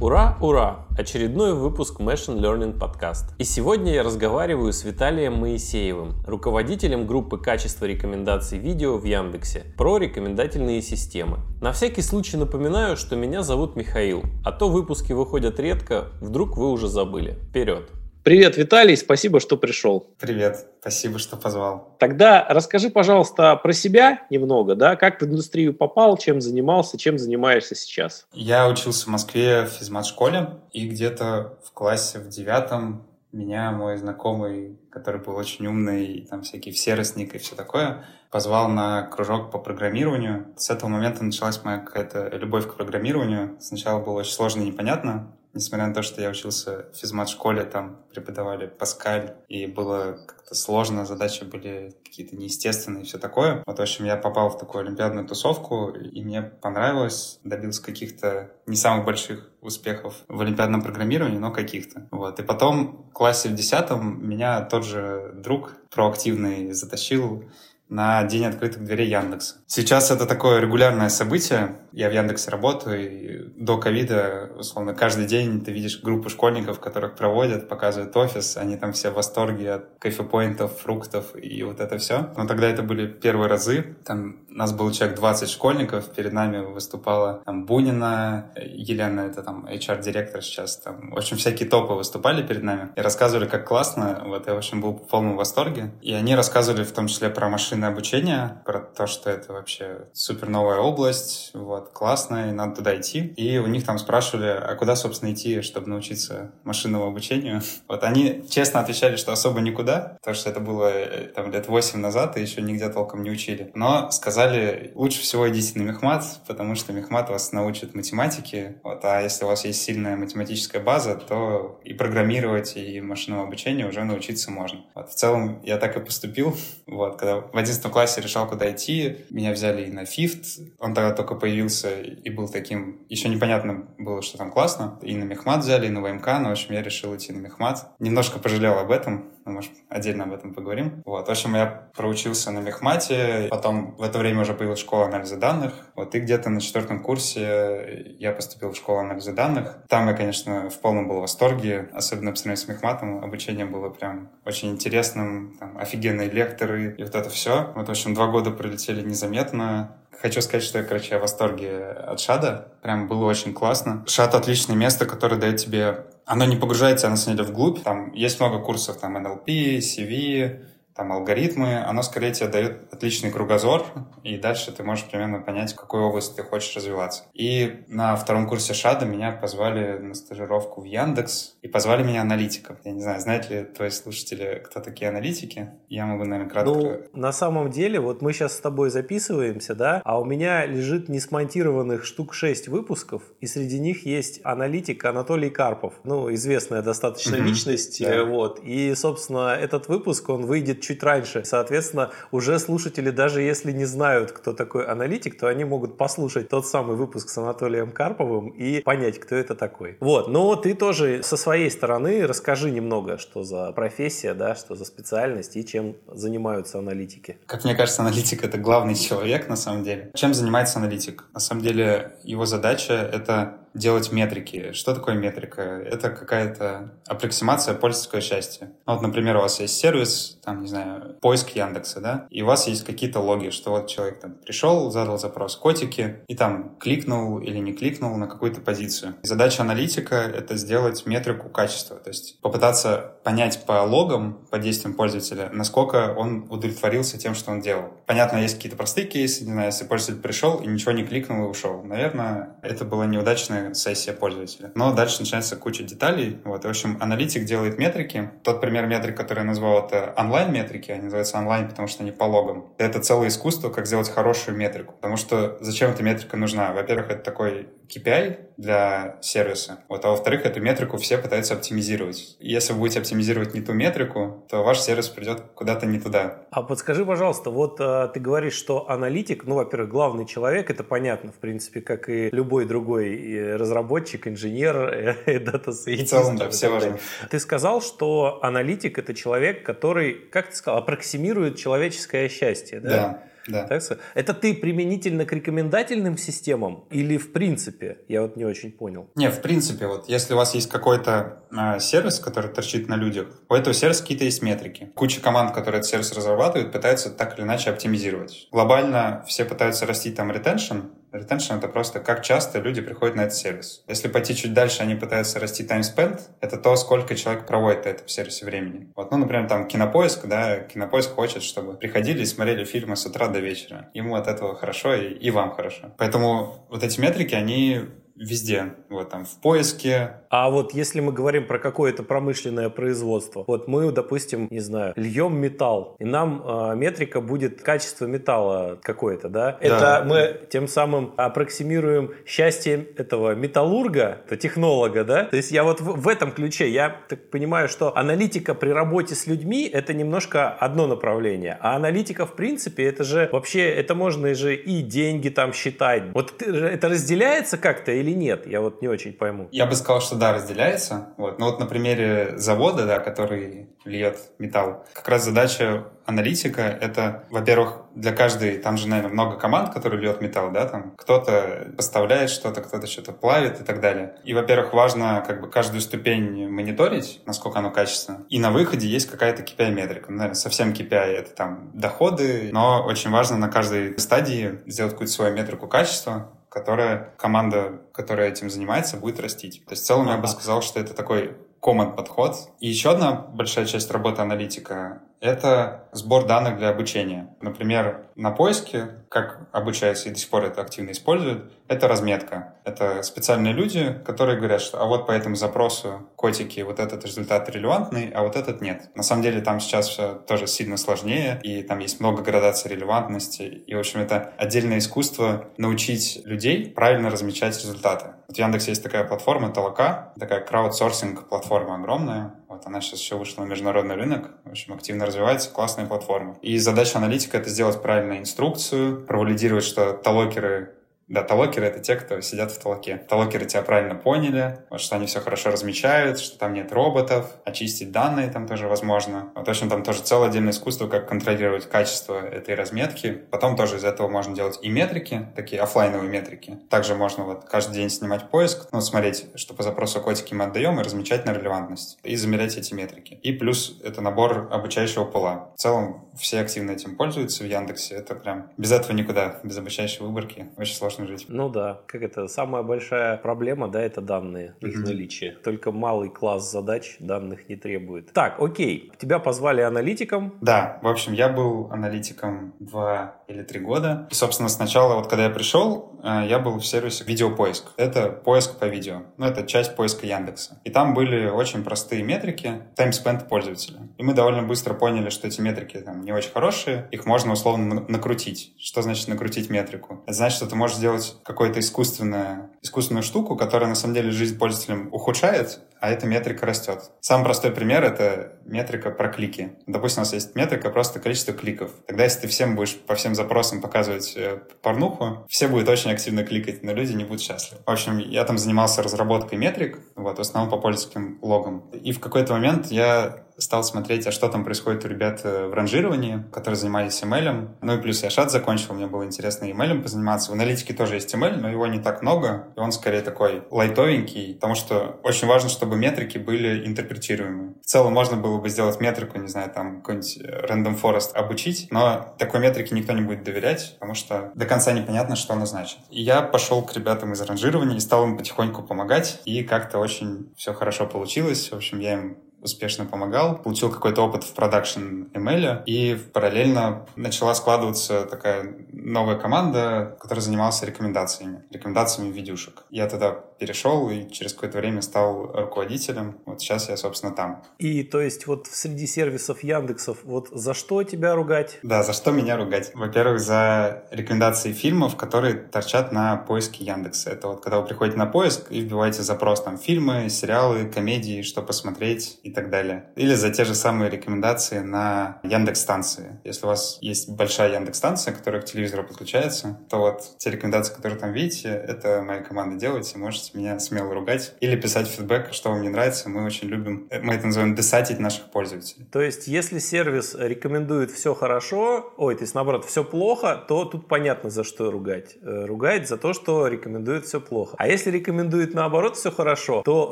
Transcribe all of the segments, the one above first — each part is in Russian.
Ура, ура! Очередной выпуск Machine Learning Podcast. И сегодня я разговариваю с Виталием Моисеевым, руководителем группы качества рекомендаций видео в Яндексе, про рекомендательные системы. На всякий случай напоминаю, что меня зовут Михаил, а то выпуски выходят редко, вдруг вы уже забыли. Вперед! Привет, Виталий, спасибо, что пришел. Привет, спасибо, что позвал. Тогда расскажи, пожалуйста, про себя немного, да, как в индустрию попал, чем занимался, чем занимаешься сейчас. Я учился в Москве в физмат-школе, и где-то в классе в девятом меня мой знакомый, который был очень умный, там всякий всеростник и все такое, позвал на кружок по программированию. С этого момента началась моя какая-то любовь к программированию. Сначала было очень сложно и непонятно, несмотря на то, что я учился в физмат-школе, там преподавали Паскаль, и было как-то сложно, задачи были какие-то неестественные и все такое. Вот, в общем, я попал в такую олимпиадную тусовку, и мне понравилось, добился каких-то не самых больших успехов в олимпиадном программировании, но каких-то. Вот. И потом в классе в десятом меня тот же друг проактивный затащил на день открытых дверей Яндекса. Сейчас это такое регулярное событие. Я в Яндексе работаю, и до ковида, условно, каждый день ты видишь группу школьников, которых проводят, показывают офис, они там все в восторге от кофепоинтов, фруктов и вот это все. Но тогда это были первые разы. Там нас был человек 20 школьников, перед нами выступала там Бунина, Елена, это там HR-директор сейчас, там, в общем, всякие топы выступали перед нами и рассказывали, как классно, вот я, в общем, был в полном восторге. И они рассказывали в том числе про машины машинное обучение, про то, что это вообще супер новая область, вот, классно, и надо туда идти. И у них там спрашивали, а куда, собственно, идти, чтобы научиться машинному обучению. Вот они честно отвечали, что особо никуда, потому что это было э, там лет 8 назад, и еще нигде толком не учили. Но сказали, лучше всего идите на мехмат, потому что мехмат вас научит математике, вот, а если у вас есть сильная математическая база, то и программировать, и машинному обучению уже научиться можно. Вот, в целом я так и поступил, вот, когда в 11 классе решал, куда идти. Меня взяли и на фифт. Он тогда только появился и был таким... Еще непонятно было, что там классно. И на мехмат взяли, и на ВМК. Но, в общем, я решил идти на мехмат. Немножко пожалел об этом. Мы, может, отдельно об этом поговорим. Вот. В общем, я проучился на мехмате. Потом в это время уже появилась школа анализа данных. Вот. И где-то на четвертом курсе я поступил в школу анализа данных. Там я, конечно, в полном был восторге. Особенно по сравнению с мехматом. Обучение было прям очень интересным. Там офигенные лекторы и вот это все. Вот, в общем, два года пролетели незаметно. Хочу сказать, что я, короче, я в восторге от Шада. Прям было очень классно. Шад — отличное место, которое дает тебе... Оно не погружает тебя, на самом деле, вглубь. Там есть много курсов, там, NLP, CV, там алгоритмы, оно скорее тебе дает отличный кругозор, и дальше ты можешь примерно понять, в какой области ты хочешь развиваться. И на втором курсе ШАДа меня позвали на стажировку в Яндекс, и позвали меня аналитиком. Я не знаю, знают ли твои слушатели, кто такие аналитики? Я могу, наверное, кратко... Ну, на самом деле, вот мы сейчас с тобой записываемся, да, а у меня лежит несмонтированных штук 6 выпусков, и среди них есть аналитик Анатолий Карпов, ну, известная достаточно личность, да. вот, и, собственно, этот выпуск, он выйдет чуть раньше. Соответственно, уже слушатели, даже если не знают, кто такой аналитик, то они могут послушать тот самый выпуск с Анатолием Карповым и понять, кто это такой. Вот, но ты тоже со своей стороны расскажи немного, что за профессия, да, что за специальность и чем занимаются аналитики. Как мне кажется, аналитик — это главный человек на самом деле. Чем занимается аналитик? На самом деле его задача — это делать метрики. Что такое метрика? Это какая-то аппроксимация пользовательского счастья. Ну, вот, например, у вас есть сервис, там, не знаю, поиск Яндекса, да, и у вас есть какие-то логи, что вот человек там пришел, задал запрос котики, и там кликнул или не кликнул на какую-то позицию. Задача аналитика — это сделать метрику качества, то есть попытаться понять по логам, по действиям пользователя, насколько он удовлетворился тем, что он делал. Понятно, есть какие-то простые кейсы, не знаю, если пользователь пришел и ничего не кликнул и ушел. Наверное, это была неудачная сессия пользователя. Но дальше начинается куча деталей. Вот, в общем, аналитик делает метрики. Тот пример метрик, который я назвал, это онлайн-метрики. Они называются онлайн, потому что они по логам. Это целое искусство, как сделать хорошую метрику. Потому что зачем эта метрика нужна? Во-первых, это такой KPI для сервиса. Вот, а во-вторых, эту метрику все пытаются оптимизировать. Если вы будете оптимизировать не ту метрику, то ваш сервис придет куда-то не туда. А подскажи, пожалуйста, вот э, ты говоришь, что аналитик, ну, во-первых, главный человек, это понятно, в принципе, как и любой другой разработчик, инженер, data scientist. В целом, да, все важно. Ты сказал, что аналитик — это человек, который, как ты сказал, аппроксимирует человеческое счастье, да? Да. Да. Так сказать? Это ты применительно к рекомендательным системам или в принципе? Я вот не очень понял. Не, в принципе, вот если у вас есть какой-то э, сервис, который торчит на людях, у этого сервиса какие-то есть метрики. Куча команд, которые этот сервис разрабатывают, пытаются так или иначе оптимизировать. Глобально все пытаются растить там retention, Retention — это просто как часто люди приходят на этот сервис. Если пойти чуть дальше, они пытаются расти time spent. Это то, сколько человек проводит на этом сервисе времени. Вот, ну, например, там Кинопоиск, да, Кинопоиск хочет, чтобы приходили и смотрели фильмы с утра до вечера. Ему от этого хорошо, и, и вам хорошо. Поэтому вот эти метрики, они везде. Вот там в поиске. А вот если мы говорим про какое-то промышленное производство, вот мы, допустим, не знаю, льем металл, и нам э, метрика будет качество металла какое-то, да? да? Это мы тем самым аппроксимируем счастье этого металлурга, это технолога, да? То есть я вот в, в этом ключе, я так понимаю, что аналитика при работе с людьми это немножко одно направление, а аналитика в принципе это же вообще, это можно же и деньги там считать. Вот это разделяется как-то или или нет? Я вот не очень пойму. Я бы сказал, что да, разделяется. Вот. Но вот на примере завода, да, который льет металл, как раз задача аналитика — это, во-первых, для каждой, там же, наверное, много команд, которые льет металл, да, там кто-то поставляет что-то, кто-то что-то плавит и так далее. И, во-первых, важно как бы каждую ступень мониторить, насколько оно качественно. И на выходе есть какая-то KPI-метрика. Ну, наверное, совсем KPI — это там доходы, но очень важно на каждой стадии сделать какую-то свою метрику качества, которая команда, которая этим занимается, будет растить. То есть в целом я бы сказал, что это такой common подход. И еще одна большая часть работы аналитика это сбор данных для обучения. Например, на поиске, как обучаются и до сих пор это активно используют, это разметка. Это специальные люди, которые говорят, что а вот по этому запросу котики, вот этот результат релевантный, а вот этот нет. На самом деле там сейчас все тоже сильно сложнее, и там есть много градаций релевантности. И, в общем, это отдельное искусство научить людей правильно размечать результаты. Вот в Яндексе есть такая платформа Толока, такая краудсорсинг платформа огромная. Вот она сейчас еще вышла на международный рынок, в общем, активно развивается, классная платформа. И задача аналитика — это сделать правильную инструкцию, провалидировать, что талокеры да, талокеры — это те, кто сидят в толоке. Талокеры тебя правильно поняли, вот, что они все хорошо размечают, что там нет роботов, очистить данные там тоже возможно. Вот, в общем, там тоже целое отдельное искусство, как контролировать качество этой разметки. Потом тоже из этого можно делать и метрики, такие офлайновые метрики. Также можно вот каждый день снимать поиск, ну, смотреть, что по запросу котики мы отдаем, и размечать на релевантность, и замерять эти метрики. И плюс это набор обучающего пола. В целом все активно этим пользуются в Яндексе. Это прям без этого никуда, без обучающей выборки. Очень сложно сложно жить. Ну да, как это, самая большая проблема, да, это данные, их mm-hmm. наличие. Только малый класс задач данных не требует. Так, окей, тебя позвали аналитиком. Да, в общем, я был аналитиком два или три года. И, собственно, сначала, вот когда я пришел, э, я был в сервисе видеопоиск. Это поиск по видео. Ну, это часть поиска Яндекса. И там были очень простые метрики, таймспенд пользователя. И мы довольно быстро поняли, что эти метрики там не очень хорошие, их можно условно накрутить. Что значит накрутить метрику? Это значит, что ты можешь сделать какую-то искусственную, искусственную штуку, которая на самом деле жизнь пользователям ухудшает, а эта метрика растет. Самый простой пример — это метрика про клики. Допустим, у нас есть метрика просто количество кликов. Тогда, если ты всем будешь по всем запросам показывать э, порнуху, все будут очень активно кликать, но люди не будут счастливы. В общем, я там занимался разработкой метрик, вот, в основном по пользовательским логам. И в какой-то момент я стал смотреть, а что там происходит у ребят э, в ранжировании, которые занимались ML. Ну и плюс я шат закончил, мне было интересно ML позаниматься. В аналитике тоже есть ML, но его не так много, и он скорее такой лайтовенький, потому что очень важно, чтобы метрики были интерпретируемы. В целом можно было бы сделать метрику, не знаю, там какой-нибудь э, random forest обучить, но такой метрике никто не будет доверять, потому что до конца непонятно, что она значит. И я пошел к ребятам из ранжирования и стал им потихоньку помогать, и как-то очень все хорошо получилось. В общем, я им успешно помогал, получил какой-то опыт в продакшн ML, и параллельно начала складываться такая новая команда, которая занималась рекомендациями, рекомендациями видюшек. Я тогда перешел и через какое-то время стал руководителем. Вот сейчас я, собственно, там. И то есть вот среди сервисов Яндексов, вот за что тебя ругать? Да, за что меня ругать? Во-первых, за рекомендации фильмов, которые торчат на поиске Яндекса. Это вот когда вы приходите на поиск и вбиваете запрос там фильмы, сериалы, комедии, что посмотреть и так далее. Или за те же самые рекомендации на Яндекс станции. Если у вас есть большая Яндекс станция, которая к телевизору подключается, то вот те рекомендации, которые там видите, это моя команда делает, и можете меня смело ругать или писать фидбэк, что вам не нравится. Мы очень любим, мы это называем десатить наших пользователей. То есть, если сервис рекомендует все хорошо, ой, то есть наоборот, все плохо, то тут понятно, за что ругать. Э, ругать за то, что рекомендует все плохо. А если рекомендует наоборот все хорошо, то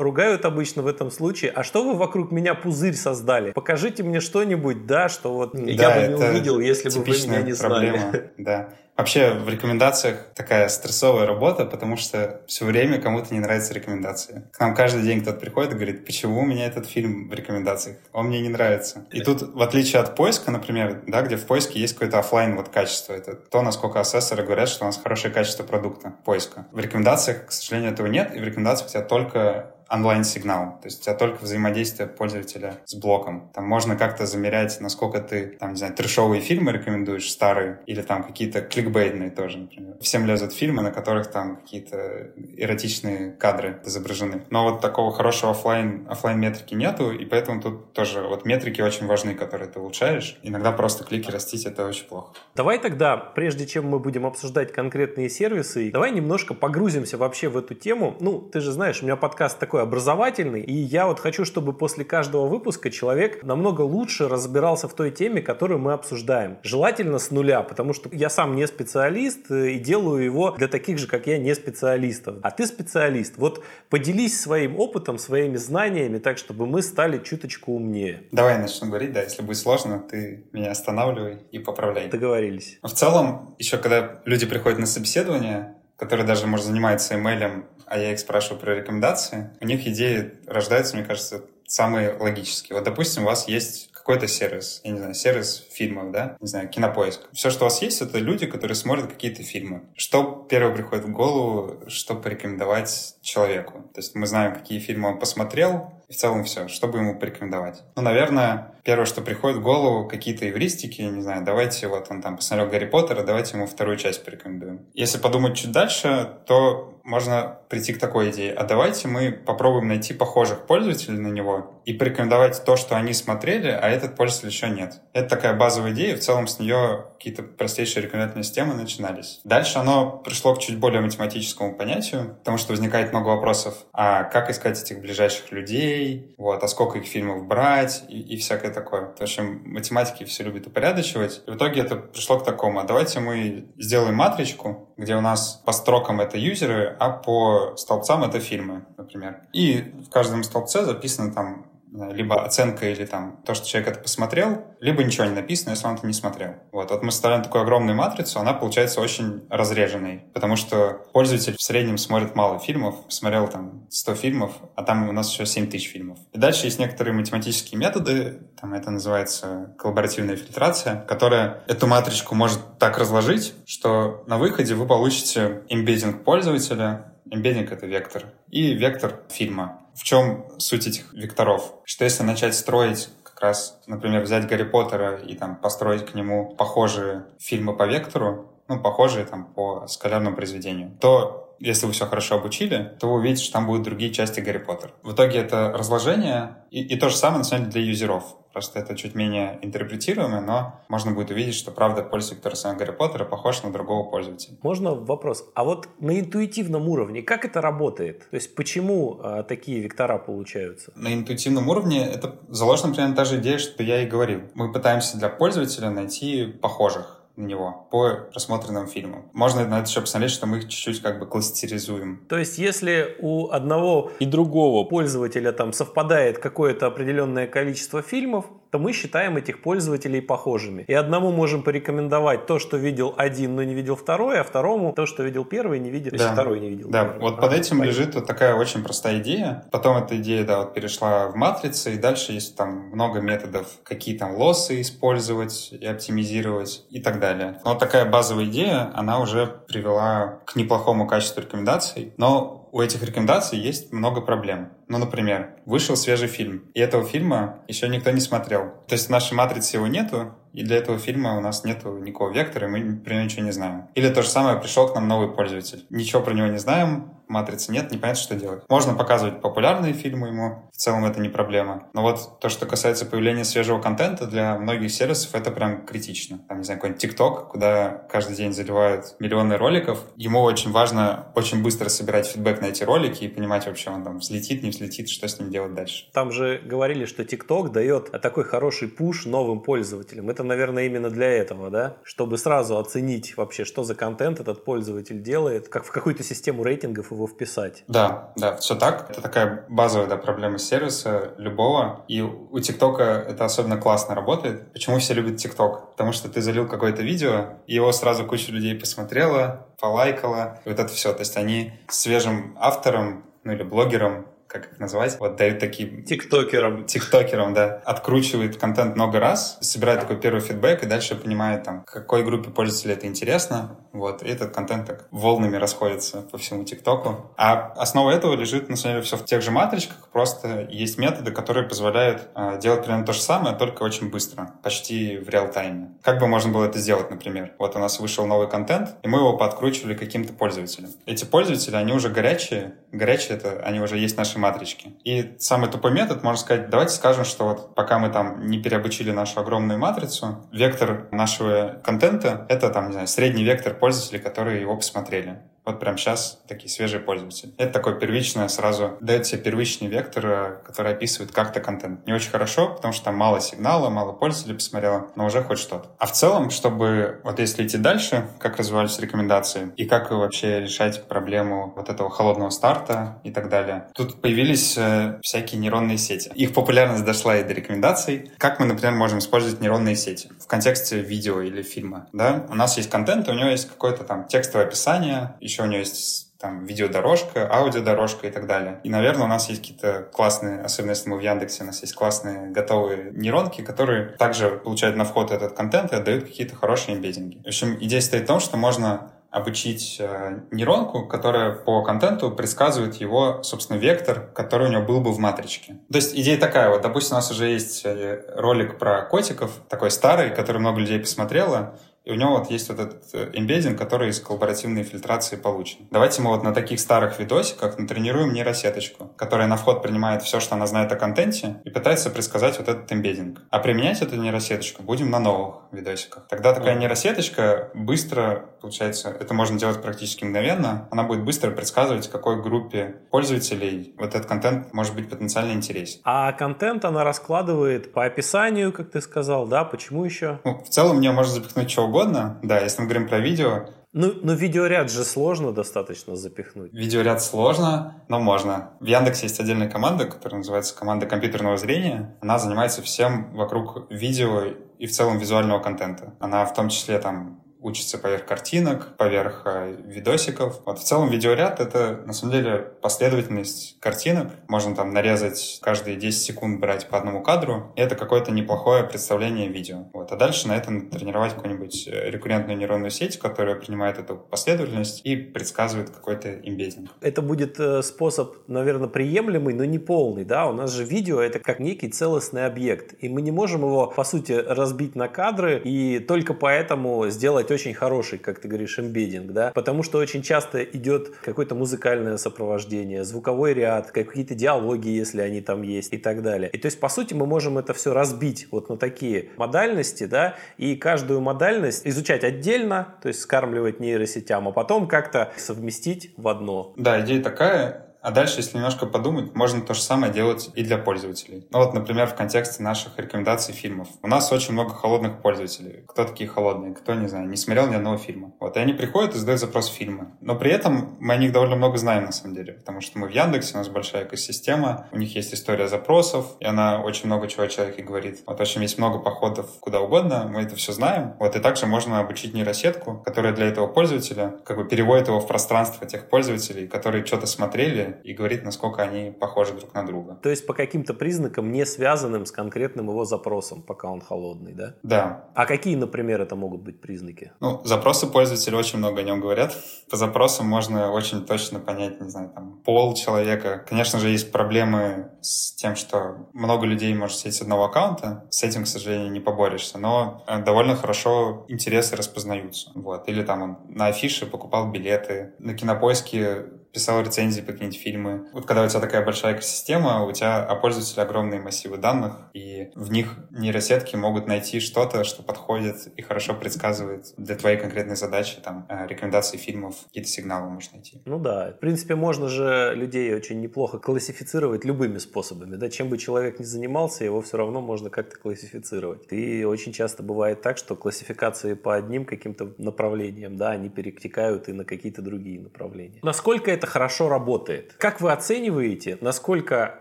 ругают обычно в этом случае, а что вы вокруг меня пузырь создали? Покажите мне что-нибудь, да, что вот да, я бы не увидел, если бы вы меня не проблема. знали. Да. Вообще в рекомендациях такая стрессовая работа, потому что все время кому-то не нравятся рекомендации. К нам каждый день кто-то приходит и говорит, почему у меня этот фильм в рекомендациях? Он мне не нравится. И тут, в отличие от поиска, например, да, где в поиске есть какое-то офлайн вот качество, это то, насколько ассессоры говорят, что у нас хорошее качество продукта поиска. В рекомендациях, к сожалению, этого нет, и в рекомендациях у тебя только онлайн-сигнал. То есть у тебя только взаимодействие пользователя с блоком. Там можно как-то замерять, насколько ты, там, не знаю, трешовые фильмы рекомендуешь, старые, или там какие-то кликбейтные тоже, например. Всем лезут фильмы, на которых там какие-то эротичные кадры изображены. Но вот такого хорошего офлайн, офлайн метрики нету, и поэтому тут тоже вот метрики очень важны, которые ты улучшаешь. Иногда просто клики растить — это очень плохо. Давай тогда, прежде чем мы будем обсуждать конкретные сервисы, давай немножко погрузимся вообще в эту тему. Ну, ты же знаешь, у меня подкаст такой такой образовательный, и я вот хочу, чтобы после каждого выпуска человек намного лучше разбирался в той теме, которую мы обсуждаем. Желательно с нуля, потому что я сам не специалист э, и делаю его для таких же, как я, не специалистов. А ты специалист. Вот поделись своим опытом, своими знаниями, так, чтобы мы стали чуточку умнее. Давай начну говорить, да, если будет сложно, ты меня останавливай и поправляй. Договорились. В целом, еще когда люди приходят на собеседование, которые даже, может, занимаются email, а я их спрашиваю про рекомендации, у них идеи рождаются, мне кажется, самые логические. Вот, допустим, у вас есть какой-то сервис, я не знаю, сервис фильмов, да, не знаю, кинопоиск. Все, что у вас есть, это люди, которые смотрят какие-то фильмы. Что первое приходит в голову, что порекомендовать человеку? То есть мы знаем, какие фильмы он посмотрел, и в целом все, что бы ему порекомендовать. Ну, наверное, первое, что приходит в голову, какие-то эвристики, не знаю, давайте, вот он там посмотрел Гарри Поттера, давайте ему вторую часть порекомендуем. Если подумать чуть дальше, то можно прийти к такой идее. А давайте мы попробуем найти похожих пользователей на него и порекомендовать то, что они смотрели, а этот пользователь еще нет. Это такая базовая идея, в целом с нее какие-то простейшие рекомендательные системы начинались. Дальше оно пришло к чуть более математическому понятию, потому что возникает много вопросов, а как искать этих ближайших людей, вот, а сколько их фильмов брать и, и всякое такое. В общем, математики все любят упорядочивать. И в итоге это пришло к такому, а давайте мы сделаем матричку, где у нас по строкам это юзеры, а по столбцам это фильмы, например. И в каждом столбце записано там либо оценка или там то, что человек это посмотрел, либо ничего не написано, если он это не смотрел. Вот, вот мы составляем такую огромную матрицу, она получается очень разреженной, потому что пользователь в среднем смотрит мало фильмов, посмотрел там 100 фильмов, а там у нас еще 7 тысяч фильмов. И дальше есть некоторые математические методы, там это называется коллаборативная фильтрация, которая эту матричку может так разложить, что на выходе вы получите имбеддинг пользователя, Эмбеддинг — это вектор. И вектор фильма. В чем суть этих векторов? Что если начать строить как раз, например, взять Гарри Поттера и там построить к нему похожие фильмы по вектору, ну, похожие там по скалярному произведению, то если вы все хорошо обучили, то вы увидите, что там будут другие части Гарри Поттера. В итоге это разложение и, и то же самое, на самом деле, для юзеров. Просто это чуть менее интерпретируемо, но можно будет увидеть, что правда пользователь, который с Гарри Поттера, похож на другого пользователя. Можно вопрос? А вот на интуитивном уровне как это работает? То есть почему а, такие вектора получаются? На интуитивном уровне это заложена примерно та же идея, что я и говорил. Мы пытаемся для пользователя найти похожих на него по просмотренным фильмам. Можно на это еще посмотреть, что мы их чуть-чуть как бы классифицируем. То есть, если у одного и другого пользователя там совпадает какое-то определенное количество фильмов, то мы считаем этих пользователей похожими. И одному можем порекомендовать то, что видел один, но не видел второй, а второму то, что видел первый, не видел, да. второй не видел. Да, первый. вот а, под этим понятно. лежит вот такая очень простая идея. Потом эта идея, да, вот перешла в матрицы, и дальше есть там много методов, какие там лоссы использовать и оптимизировать и так далее. Но вот такая базовая идея, она уже привела к неплохому качеству рекомендаций, но у этих рекомендаций есть много проблем. Ну, например, вышел свежий фильм, и этого фильма еще никто не смотрел. То есть в нашей матрице его нету, и для этого фильма у нас нету никакого вектора, и мы про него ничего не знаем. Или то же самое, пришел к нам новый пользователь. Ничего про него не знаем, матрицы нет, непонятно, что делать. Можно показывать популярные фильмы ему, в целом это не проблема. Но вот то, что касается появления свежего контента, для многих сервисов это прям критично. Там, не знаю, какой-нибудь TikTok, куда каждый день заливают миллионы роликов. Ему очень важно очень быстро собирать фидбэк на эти ролики и понимать вообще, он там взлетит, не взлетит, что с ним делать дальше. Там же говорили, что TikTok дает такой хороший пуш новым пользователям. Это, наверное, именно для этого, да? Чтобы сразу оценить вообще, что за контент этот пользователь делает, как в какую-то систему рейтингов его вписать. Да, да, все так. Это такая базовая да, проблема сервиса любого. И у ТикТока это особенно классно работает. Почему все любят ТикТок? Потому что ты залил какое-то видео, и его сразу куча людей посмотрела, полайкала. И вот это все. То есть они свежим автором ну или блогером как их называть, вот дают такие... Тиктокерам. Тиктокерам, да. Откручивает контент много раз, собирает такой первый фидбэк и дальше понимает, там, какой группе пользователей это интересно. Вот, и этот контент так волнами расходится по всему ТикТоку. А основа этого лежит, на самом деле, все в тех же матричках, просто есть методы, которые позволяют э, делать примерно то же самое, только очень быстро, почти в реал-тайме. Как бы можно было это сделать, например? Вот у нас вышел новый контент, и мы его подкручивали каким-то пользователям. Эти пользователи, они уже горячие. Горячие — это они уже есть наши матрички. И самый тупой метод, можно сказать, давайте скажем, что вот пока мы там не переобучили нашу огромную матрицу, вектор нашего контента — это там, не знаю, средний вектор пользователей, которые его посмотрели вот прямо сейчас такие свежие пользователи. Это такое первичное сразу, дает тебе первичный вектор, э, который описывает как-то контент. Не очень хорошо, потому что там мало сигнала, мало пользователей посмотрело, но уже хоть что-то. А в целом, чтобы вот если идти дальше, как развивались рекомендации и как вообще решать проблему вот этого холодного старта и так далее. Тут появились э, всякие нейронные сети. Их популярность дошла и до рекомендаций. Как мы, например, можем использовать нейронные сети в контексте видео или фильма? Да? У нас есть контент, у него есть какое-то там текстовое описание, еще еще у него есть там видеодорожка, аудиодорожка и так далее. И, наверное, у нас есть какие-то классные, особенно если мы в Яндексе, у нас есть классные готовые нейронки, которые также получают на вход этот контент и отдают какие-то хорошие имбеддинги. В общем, идея стоит в том, что можно обучить э, нейронку, которая по контенту предсказывает его, собственно, вектор, который у него был бы в матричке. То есть идея такая, вот, допустим, у нас уже есть э, ролик про котиков, такой старый, который много людей посмотрело, и у него вот есть вот этот эмбеддинг, который из коллаборативной фильтрации получен. Давайте мы вот на таких старых видосиках натренируем нейросеточку, которая на вход принимает все, что она знает о контенте, и пытается предсказать вот этот эмбеддинг. А применять эту нейросеточку будем на новых видосиках. Тогда такая нейросеточка быстро, получается, это можно делать практически мгновенно, она будет быстро предсказывать, какой группе пользователей вот этот контент может быть потенциально интересен. А контент она раскладывает по описанию, как ты сказал, да? Почему еще? Ну, в целом мне можно запихнуть чего угодно. Да, если мы говорим про видео, ну, но видеоряд же сложно достаточно запихнуть. Видеоряд сложно, но можно. В Яндексе есть отдельная команда, которая называется команда компьютерного зрения. Она занимается всем вокруг видео и в целом визуального контента. Она в том числе там учится поверх картинок, поверх э, видосиков. Вот в целом видеоряд — это, на самом деле, последовательность картинок. Можно там нарезать каждые 10 секунд брать по одному кадру, и это какое-то неплохое представление видео. Вот. А дальше на этом тренировать какую-нибудь э, рекуррентную нейронную сеть, которая принимает эту последовательность и предсказывает какой-то имбеддинг. Это будет э, способ, наверное, приемлемый, но не полный, да? У нас же видео — это как некий целостный объект, и мы не можем его, по сути, разбить на кадры и только поэтому сделать очень хороший, как ты говоришь, эмбеддинг, да, потому что очень часто идет какое-то музыкальное сопровождение, звуковой ряд, какие-то диалоги, если они там есть и так далее. И то есть, по сути, мы можем это все разбить вот на такие модальности, да, и каждую модальность изучать отдельно, то есть скармливать нейросетям, а потом как-то совместить в одно. Да, идея такая, а дальше, если немножко подумать, можно то же самое делать и для пользователей. Ну вот, например, в контексте наших рекомендаций фильмов. У нас очень много холодных пользователей. Кто такие холодные? Кто, не знаю, не смотрел ни одного фильма. Вот, и они приходят и задают запрос фильмы. Но при этом мы о них довольно много знаем, на самом деле. Потому что мы в Яндексе, у нас большая экосистема, у них есть история запросов, и она очень много чего о человеке говорит. Вот, в общем, есть много походов куда угодно, мы это все знаем. Вот, и также можно обучить нейросетку, которая для этого пользователя как бы переводит его в пространство тех пользователей, которые что-то смотрели, и говорит, насколько они похожи друг на друга. То есть по каким-то признакам, не связанным с конкретным его запросом, пока он холодный, да? Да. А какие, например, это могут быть признаки? Ну, запросы пользователя очень много о нем говорят. По запросам можно очень точно понять, не знаю, там, пол человека. Конечно же, есть проблемы с тем, что много людей может сидеть с одного аккаунта. С этим, к сожалению, не поборешься. Но э, довольно хорошо интересы распознаются. Вот. Или там он на афише покупал билеты. На кинопоиске писал рецензии по какие-нибудь фильмы. Вот когда у тебя такая большая экосистема, у тебя о пользователе огромные массивы данных, и в них нейросетки могут найти что-то, что подходит и хорошо предсказывает для твоей конкретной задачи, там, э, рекомендации фильмов, какие-то сигналы можешь найти. Ну да, в принципе, можно же людей очень неплохо классифицировать любыми способами, да, чем бы человек ни занимался, его все равно можно как-то классифицировать. И очень часто бывает так, что классификации по одним каким-то направлениям, да, они перетекают и на какие-то другие направления. Насколько это хорошо работает? Как вы оцениваете, насколько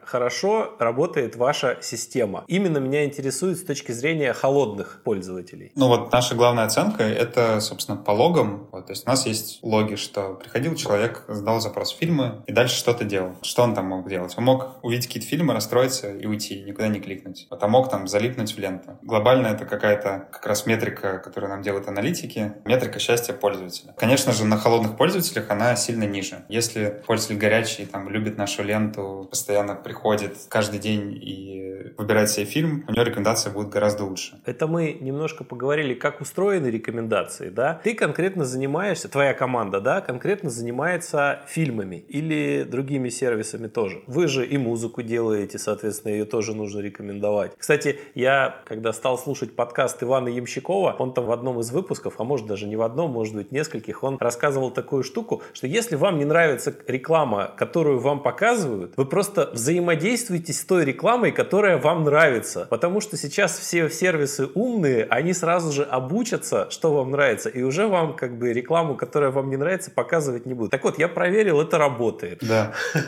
хорошо работает ваша система? Именно меня интересует с точки зрения холодных пользователей. Ну вот наша главная оценка — это, собственно, по логам. Вот, то есть у нас есть логи, что приходил человек, задал запрос фильмы и дальше что-то делал. Что он там мог делать? Он мог увидеть какие-то фильмы, расстроиться и уйти, никуда не кликнуть. Вот, а мог там залипнуть в ленту. Глобально это какая-то как раз метрика, которую нам делают аналитики, метрика счастья пользователя. Конечно же, на холодных пользователях она сильно ниже. Если пользователь горячий, там, любит нашу ленту, постоянно приходит каждый день и выбирает себе фильм, у него рекомендация будет гораздо лучше. Это мы немножко поговорили, как устроены рекомендации, да? Ты конкретно занимаешься, твоя команда, да, конкретно занимается фильмами или другими сервисами тоже. Вы же и музыку делаете, соответственно, ее тоже нужно рекомендовать. Кстати, я, когда стал слушать подкаст Ивана Ямщикова, он там в одном из выпусков, а может даже не в одном, может быть нескольких, он рассказывал такую штуку, что если вам не нравится реклама, которую вам показывают, вы просто взаимодействуете с той рекламой, которая вам нравится. Потому что сейчас все сервисы умные, они сразу же обучатся, что вам нравится, и уже вам как бы рекламу, которая вам не нравится, показывать не будут. Так вот, я проверил, это работает. Да.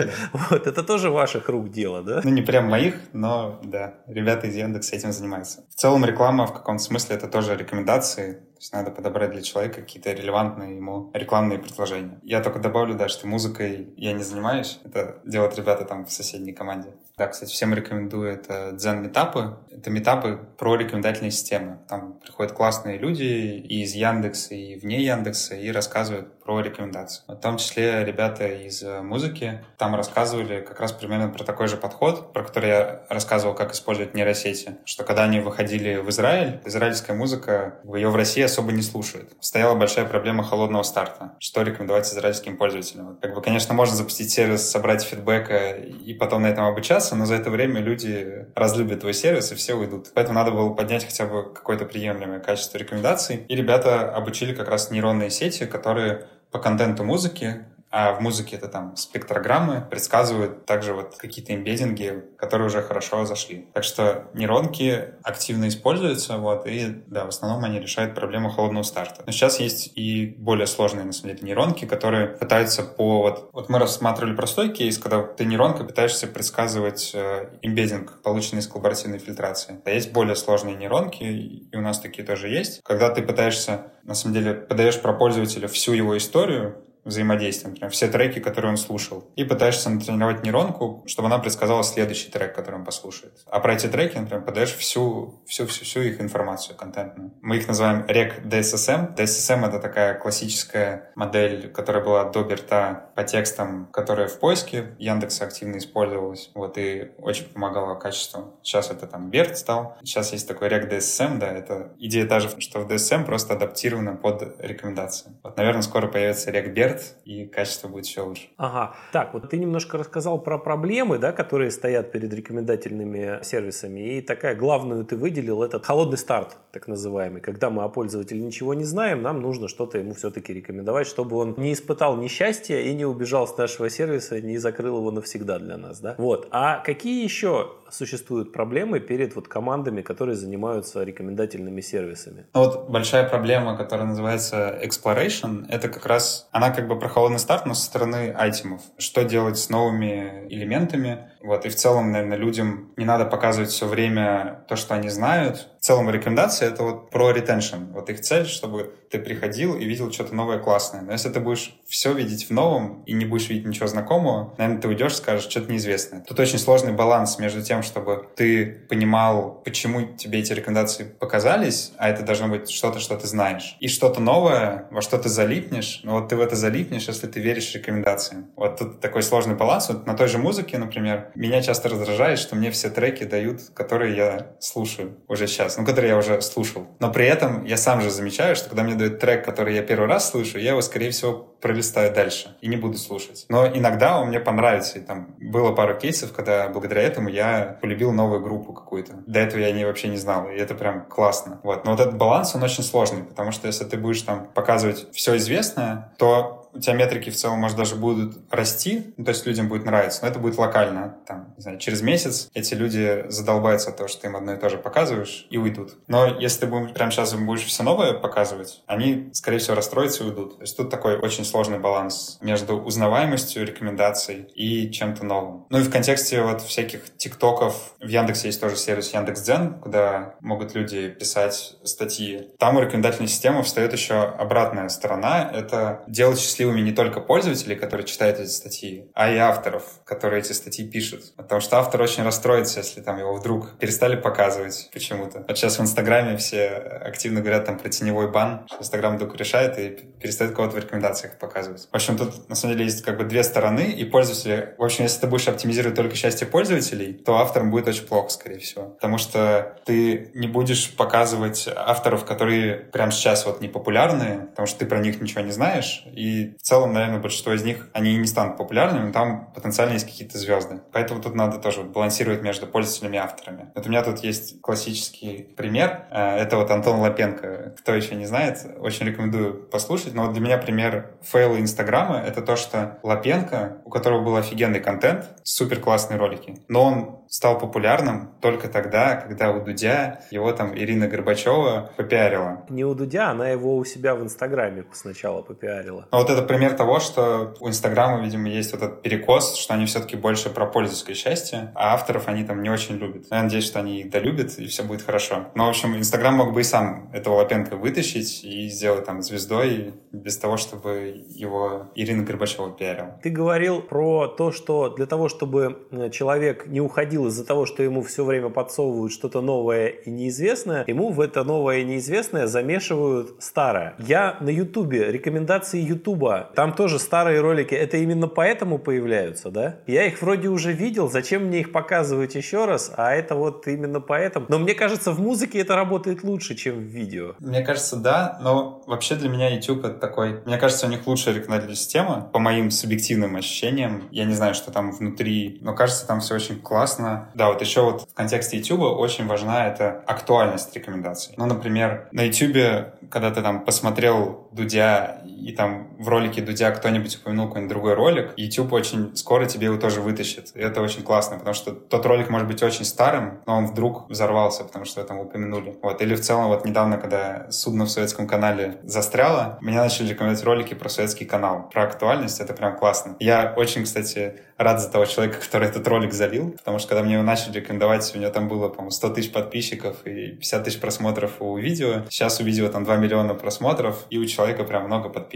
Вот, это тоже ваших рук дело, да? Ну, не прям моих, но да, ребята из Яндекса этим занимаются. В целом реклама в каком-то смысле это тоже рекомендации, то есть надо подобрать для человека какие-то релевантные ему рекламные предложения. Я только добавлю, да, что музыкой я не занимаюсь. Это делают ребята там в соседней команде. Да, кстати, всем рекомендую это Дзен метапы. Это метапы про рекомендательные системы. Там приходят классные люди и из Яндекса, и вне Яндекса, и рассказывают про рекомендации. В том числе ребята из э, музыки там рассказывали как раз примерно про такой же подход, про который я рассказывал, как использовать нейросети. Что когда они выходили в Израиль, израильская музыка, ее в России особо не слушают. Стояла большая проблема холодного старта. Что рекомендовать израильским пользователям? Как бы, конечно, можно запустить сервис, собрать фидбэка и потом на этом обучаться, но за это время люди разлюбят твой сервис и все уйдут. Поэтому надо было поднять хотя бы какое-то приемлемое качество рекомендаций. И ребята обучили как раз нейронные сети, которые по контенту музыки а в музыке это там спектрограммы предсказывают также вот какие-то имбеддинги, которые уже хорошо зашли. Так что нейронки активно используются, вот, и да, в основном они решают проблему холодного старта. Но сейчас есть и более сложные, на самом деле, нейронки, которые пытаются по... Вот, вот мы рассматривали простой кейс, когда ты нейронкой пытаешься предсказывать э, имбеддинг, полученный из коллаборативной фильтрации. А есть более сложные нейронки, и у нас такие тоже есть. Когда ты пытаешься, на самом деле, подаешь про пользователя всю его историю, взаимодействия, например, все треки, которые он слушал, и пытаешься натренировать нейронку, чтобы она предсказала следующий трек, который он послушает. А про эти треки, например, подаешь всю, всю, всю, всю их информацию контентную. Мы их называем REC DSSM. DSSM — это такая классическая модель, которая была до Берта по текстам, которая в поиске Яндекса активно использовалась, вот, и очень помогала качеству. Сейчас это там Берт стал. Сейчас есть такой REC DSSM, да, это идея та же, что в DSM просто адаптирована под рекомендации. Вот, наверное, скоро появится REC Берт, лет, и качество будет еще лучше. Ага. Так, вот ты немножко рассказал про проблемы, да, которые стоят перед рекомендательными сервисами, и такая главную ты выделил, этот холодный старт, так называемый. Когда мы о пользователе ничего не знаем, нам нужно что-то ему все-таки рекомендовать, чтобы он не испытал несчастья и не убежал с нашего сервиса, не закрыл его навсегда для нас, да? Вот. А какие еще существуют проблемы перед вот командами, которые занимаются рекомендательными сервисами? Ну вот большая проблема, которая называется exploration, это как раз, она как бы про холодный старт, но со стороны айтемов. Что делать с новыми элементами? Вот, и в целом, наверное, людям не надо показывать все время то, что они знают. В целом, рекомендация — это вот про retention. Вот их цель, чтобы ты приходил и видел что-то новое классное. Но если ты будешь все видеть в новом и не будешь видеть ничего знакомого, наверное, ты уйдешь, скажешь что-то неизвестное. Тут очень сложный баланс между тем, чтобы ты понимал, почему тебе эти рекомендации показались, а это должно быть что-то, что ты знаешь, и что-то новое, во что ты залипнешь. Но вот ты в это залип залипнешь, если ты веришь рекомендациям. Вот тут такой сложный баланс. Вот на той же музыке, например, меня часто раздражает, что мне все треки дают, которые я слушаю уже сейчас, ну, которые я уже слушал. Но при этом я сам же замечаю, что когда мне дают трек, который я первый раз слышу, я его, скорее всего, пролистаю дальше и не буду слушать. Но иногда он мне понравится. И там было пару кейсов, когда благодаря этому я полюбил новую группу какую-то. До этого я не вообще не знал. И это прям классно. Вот. Но вот этот баланс, он очень сложный, потому что если ты будешь там показывать все известное, то у тебя метрики в целом, может, даже будут расти, ну, то есть людям будет нравиться, но это будет локально. Там, не знаю, через месяц эти люди задолбаются от того, что ты им одно и то же показываешь, и уйдут. Но если ты будешь, прямо сейчас будешь все новое показывать, они, скорее всего, расстроятся и уйдут. То есть тут такой очень сложный баланс между узнаваемостью рекомендаций и чем-то новым. Ну и в контексте вот всяких тиктоков, в Яндексе есть тоже сервис Яндекс.Дзен, куда могут люди писать статьи. Там у рекомендательной системы встает еще обратная сторона. Это делать счастливыми не только пользователей, которые читают эти статьи, а и авторов, которые эти статьи пишут. Потому что автор очень расстроится, если там его вдруг перестали показывать почему-то. Вот сейчас в Инстаграме все активно говорят там про теневой бан, что Инстаграм вдруг решает и перестает кого-то в рекомендациях показывать. В общем, тут на самом деле есть как бы две стороны, и пользователи... В общем, если ты будешь оптимизировать только счастье пользователей, то авторам будет очень плохо, скорее всего. Потому что ты не будешь показывать авторов, которые прямо сейчас вот не популярные, потому что ты про них ничего не знаешь, и в целом, наверное, большинство из них, они не станут популярными, но там потенциально есть какие-то звезды. Поэтому тут надо тоже балансировать между пользователями и авторами. Вот у меня тут есть классический пример. Э, это вот Антон Лапенко. Кто еще не знает, очень рекомендую послушать. Но вот для меня пример фейла Инстаграма — это то, что Лапенко, у которого был офигенный контент, супер классные ролики, но он стал популярным только тогда, когда у Дудя его там Ирина Горбачева попиарила. Не у Дудя, она его у себя в Инстаграме сначала попиарила. Но вот это пример того, что у Инстаграма, видимо, есть этот перекос, что они все-таки больше про пользовательское счастье, а авторов они там не очень любят. Я надеюсь, что они их долюбят, и все будет хорошо. Но, в общем, Инстаграм мог бы и сам этого Лапенко вытащить и сделать там звездой без того, чтобы его Ирина Горбачева пиарила. Ты говорил про то, что для того, чтобы э, человек не уходил из-за того, что ему все время подсовывают что-то новое и неизвестное, ему в это новое и неизвестное замешивают старое. Я на Ютубе, рекомендации Ютуба, там тоже старые ролики, это именно поэтому появляются, да? Я их вроде уже видел, зачем мне их показывать еще раз, а это вот именно поэтому. Но мне кажется, в музыке это работает лучше, чем в видео. Мне кажется, да, но вообще для меня YouTube это такой... Мне кажется, у них лучшая рекомендательная система, по моим субъективным ощущениям. Я не знаю, что там внутри, но кажется, там все очень классно да, вот еще вот в контексте YouTube очень важна эта актуальность рекомендаций. Ну, например, на YouTube, когда ты там посмотрел Дудя, и там в ролике Дудя кто-нибудь упомянул какой-нибудь другой ролик, YouTube очень скоро тебе его тоже вытащит. И это очень классно, потому что тот ролик может быть очень старым, но он вдруг взорвался, потому что там упомянули. Вот. Или в целом вот недавно, когда судно в советском канале застряло, меня начали рекомендовать ролики про советский канал. Про актуальность это прям классно. Я очень, кстати, рад за того человека, который этот ролик залил, потому что когда мне его начали рекомендовать, у него там было, по-моему, 100 тысяч подписчиков и 50 тысяч просмотров у видео. Сейчас у видео там 2 миллиона просмотров, и у человека прям много подписчиков.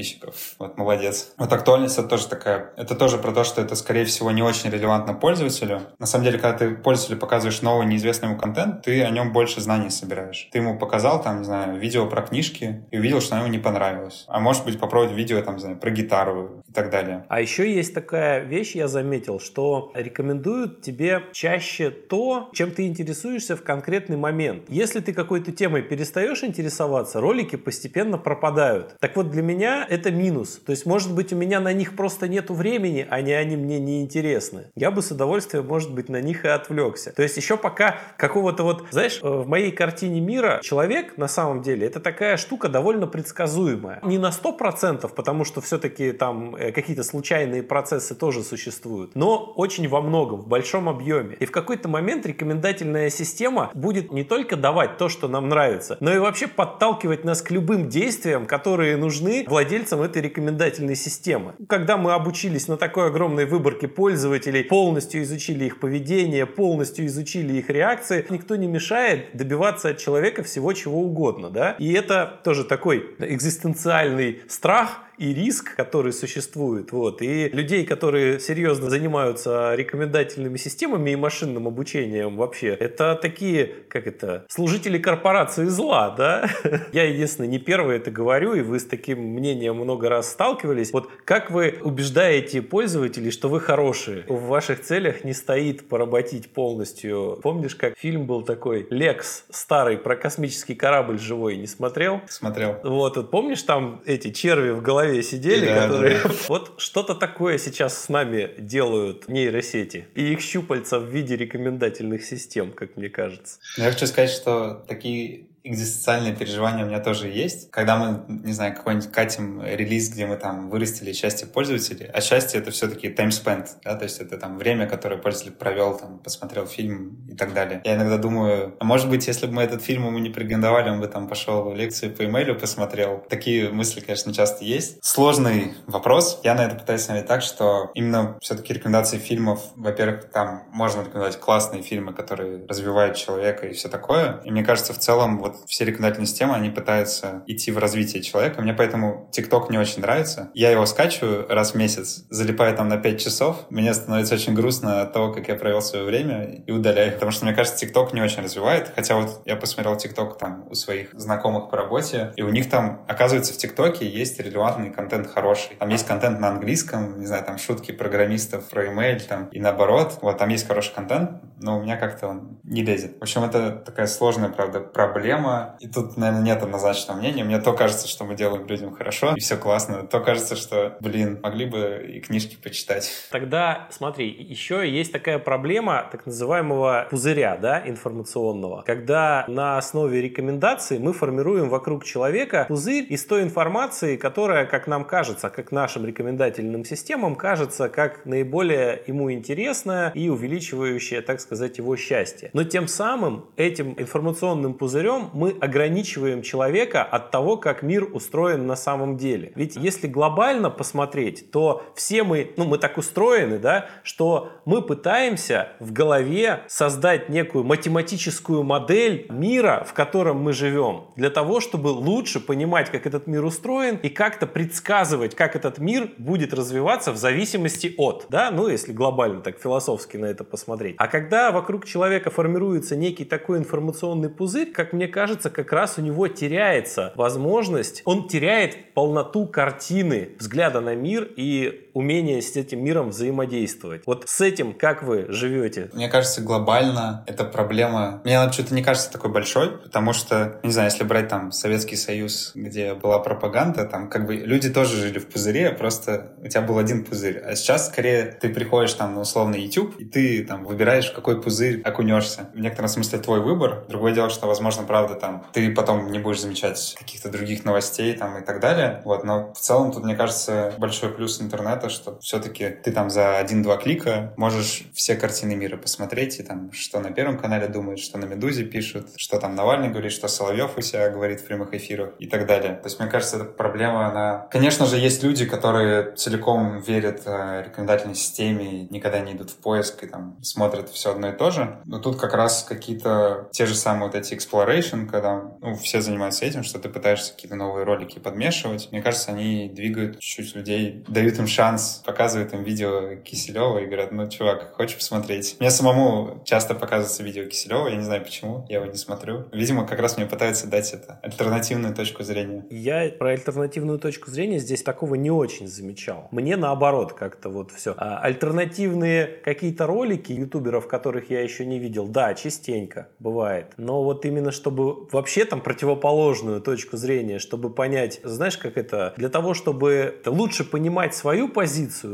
Вот, молодец. Вот актуальность это тоже такая, это тоже про то, что это, скорее всего, не очень релевантно пользователю. На самом деле, когда ты пользователю показываешь новый неизвестный ему контент, ты о нем больше знаний собираешь. Ты ему показал, там, не знаю, видео про книжки и увидел, что ему не понравилось. А может быть, попробовать видео, там, не знаю, про гитару и так далее. А еще есть такая вещь, я заметил, что рекомендуют тебе чаще то, чем ты интересуешься в конкретный момент. Если ты какой-то темой перестаешь интересоваться, ролики постепенно пропадают. Так вот, для меня это минус. То есть, может быть, у меня на них просто нету времени, а не они мне не интересны. Я бы с удовольствием, может быть, на них и отвлекся. То есть, еще пока какого-то вот, знаешь, э, в моей картине мира человек, на самом деле, это такая штука довольно предсказуемая. Не на 100%, потому что все-таки там э, какие-то случайные процессы тоже существуют, но очень во многом, в большом объеме. И в какой-то момент рекомендательная система будет не только давать то, что нам нравится, но и вообще подталкивать нас к любым действиям, которые нужны владельцам этой рекомендательной системы. Когда мы обучились на такой огромной выборке пользователей, полностью изучили их поведение, полностью изучили их реакции, никто не мешает добиваться от человека всего чего угодно, да? И это тоже такой экзистенциальный страх, и риск, который существует, вот, и людей, которые серьезно занимаются рекомендательными системами и машинным обучением вообще, это такие, как это, служители корпорации зла, да? Я, единственное, не первый это говорю, и вы с таким мнением много раз сталкивались. Вот как вы убеждаете пользователей, что вы хорошие? В ваших целях не стоит поработить полностью. Помнишь, как фильм был такой «Лекс» старый про космический корабль живой, не смотрел? Смотрел. Вот, вот помнишь, там эти черви в голове сидели, да, которые... Да, да. Вот что-то такое сейчас с нами делают нейросети. И их щупальца в виде рекомендательных систем, как мне кажется. Я хочу сказать, что такие экзистенциальные переживания у меня тоже есть. Когда мы, не знаю, какой-нибудь катим релиз, где мы там вырастили счастье пользователей, а счастье это все-таки time spent, да, то есть это там время, которое пользователь провел, там, посмотрел фильм и так далее. Я иногда думаю, а может быть, если бы мы этот фильм ему не порекомендовали, он бы там пошел лекцию по имейлу посмотрел. Такие мысли, конечно, часто есть. Сложный вопрос. Я на это пытаюсь смотреть так, что именно все-таки рекомендации фильмов, во-первых, там можно рекомендовать классные фильмы, которые развивают человека и все такое. И мне кажется, в целом вот вот все рекомендательные системы, они пытаются идти в развитие человека. Мне поэтому TikTok не очень нравится. Я его скачиваю раз в месяц, залипаю там на 5 часов. Мне становится очень грустно от того, как я провел свое время и удаляю. Потому что, мне кажется, TikTok не очень развивает. Хотя вот я посмотрел TikTok там у своих знакомых по работе, и у них там, оказывается, в ТикТоке есть релевантный контент хороший. Там есть контент на английском, не знаю, там шутки программистов про email там, и наоборот. Вот там есть хороший контент, но у меня как-то он не лезет. В общем, это такая сложная, правда, проблема проблема, и тут, наверное, нет однозначного мнения. Мне то кажется, что мы делаем людям хорошо, и все классно, то кажется, что, блин, могли бы и книжки почитать. Тогда, смотри, еще есть такая проблема так называемого пузыря, да, информационного, когда на основе рекомендаций мы формируем вокруг человека пузырь из той информации, которая, как нам кажется, как нашим рекомендательным системам кажется, как наиболее ему интересная и увеличивающая, так сказать, его счастье. Но тем самым этим информационным пузырем мы ограничиваем человека от того, как мир устроен на самом деле. Ведь если глобально посмотреть, то все мы, ну мы так устроены, да, что мы пытаемся в голове создать некую математическую модель мира, в котором мы живем, для того, чтобы лучше понимать, как этот мир устроен и как-то предсказывать, как этот мир будет развиваться в зависимости от, да, ну если глобально так философски на это посмотреть. А когда вокруг человека формируется некий такой информационный пузырь, как мне кажется, как раз у него теряется возможность, он теряет полноту картины, взгляда на мир и умение с этим миром взаимодействовать. Вот с этим как вы живете? Мне кажется, глобально эта проблема, мне она что-то не кажется такой большой, потому что, не знаю, если брать там Советский Союз, где была пропаганда, там как бы люди тоже жили в пузыре, просто у тебя был один пузырь. А сейчас скорее ты приходишь там на условный YouTube, и ты там выбираешь, в какой пузырь окунешься. В некотором смысле твой выбор. Другое дело, что, возможно, правда, там ты потом не будешь замечать каких-то других новостей там и так далее. Вот, но в целом тут, мне кажется, большой плюс интернета, что все-таки ты там за один-два клика можешь все картины мира посмотреть и там, что на Первом канале думают, что на Медузе пишут, что там Навальный говорит, что Соловьев у себя говорит в прямых эфирах и так далее. То есть, мне кажется, эта проблема, она... Конечно же, есть люди, которые целиком верят э, рекомендательной системе, никогда не идут в поиск и там смотрят все одно и то же. Но тут как раз какие-то те же самые вот эти exploration, когда ну, все занимаются этим, что ты пытаешься какие-то новые ролики подмешивать. Мне кажется, они двигают чуть-чуть людей, дают им шанс, показывают им видео Киселева и говорят, ну, чувак, хочешь посмотреть? Мне самому часто показывается видео Киселева, я не знаю почему, я его не смотрю. Видимо, как раз мне пытаются дать это альтернативную точку зрения. Я про альтернативную точку зрения здесь такого не очень замечал. Мне наоборот как-то вот все. А альтернативные какие-то ролики ютуберов, которых я еще не видел, да, частенько бывает. Но вот именно чтобы вообще там противоположную точку зрения, чтобы понять, знаешь, как это, для того, чтобы лучше понимать свою позицию,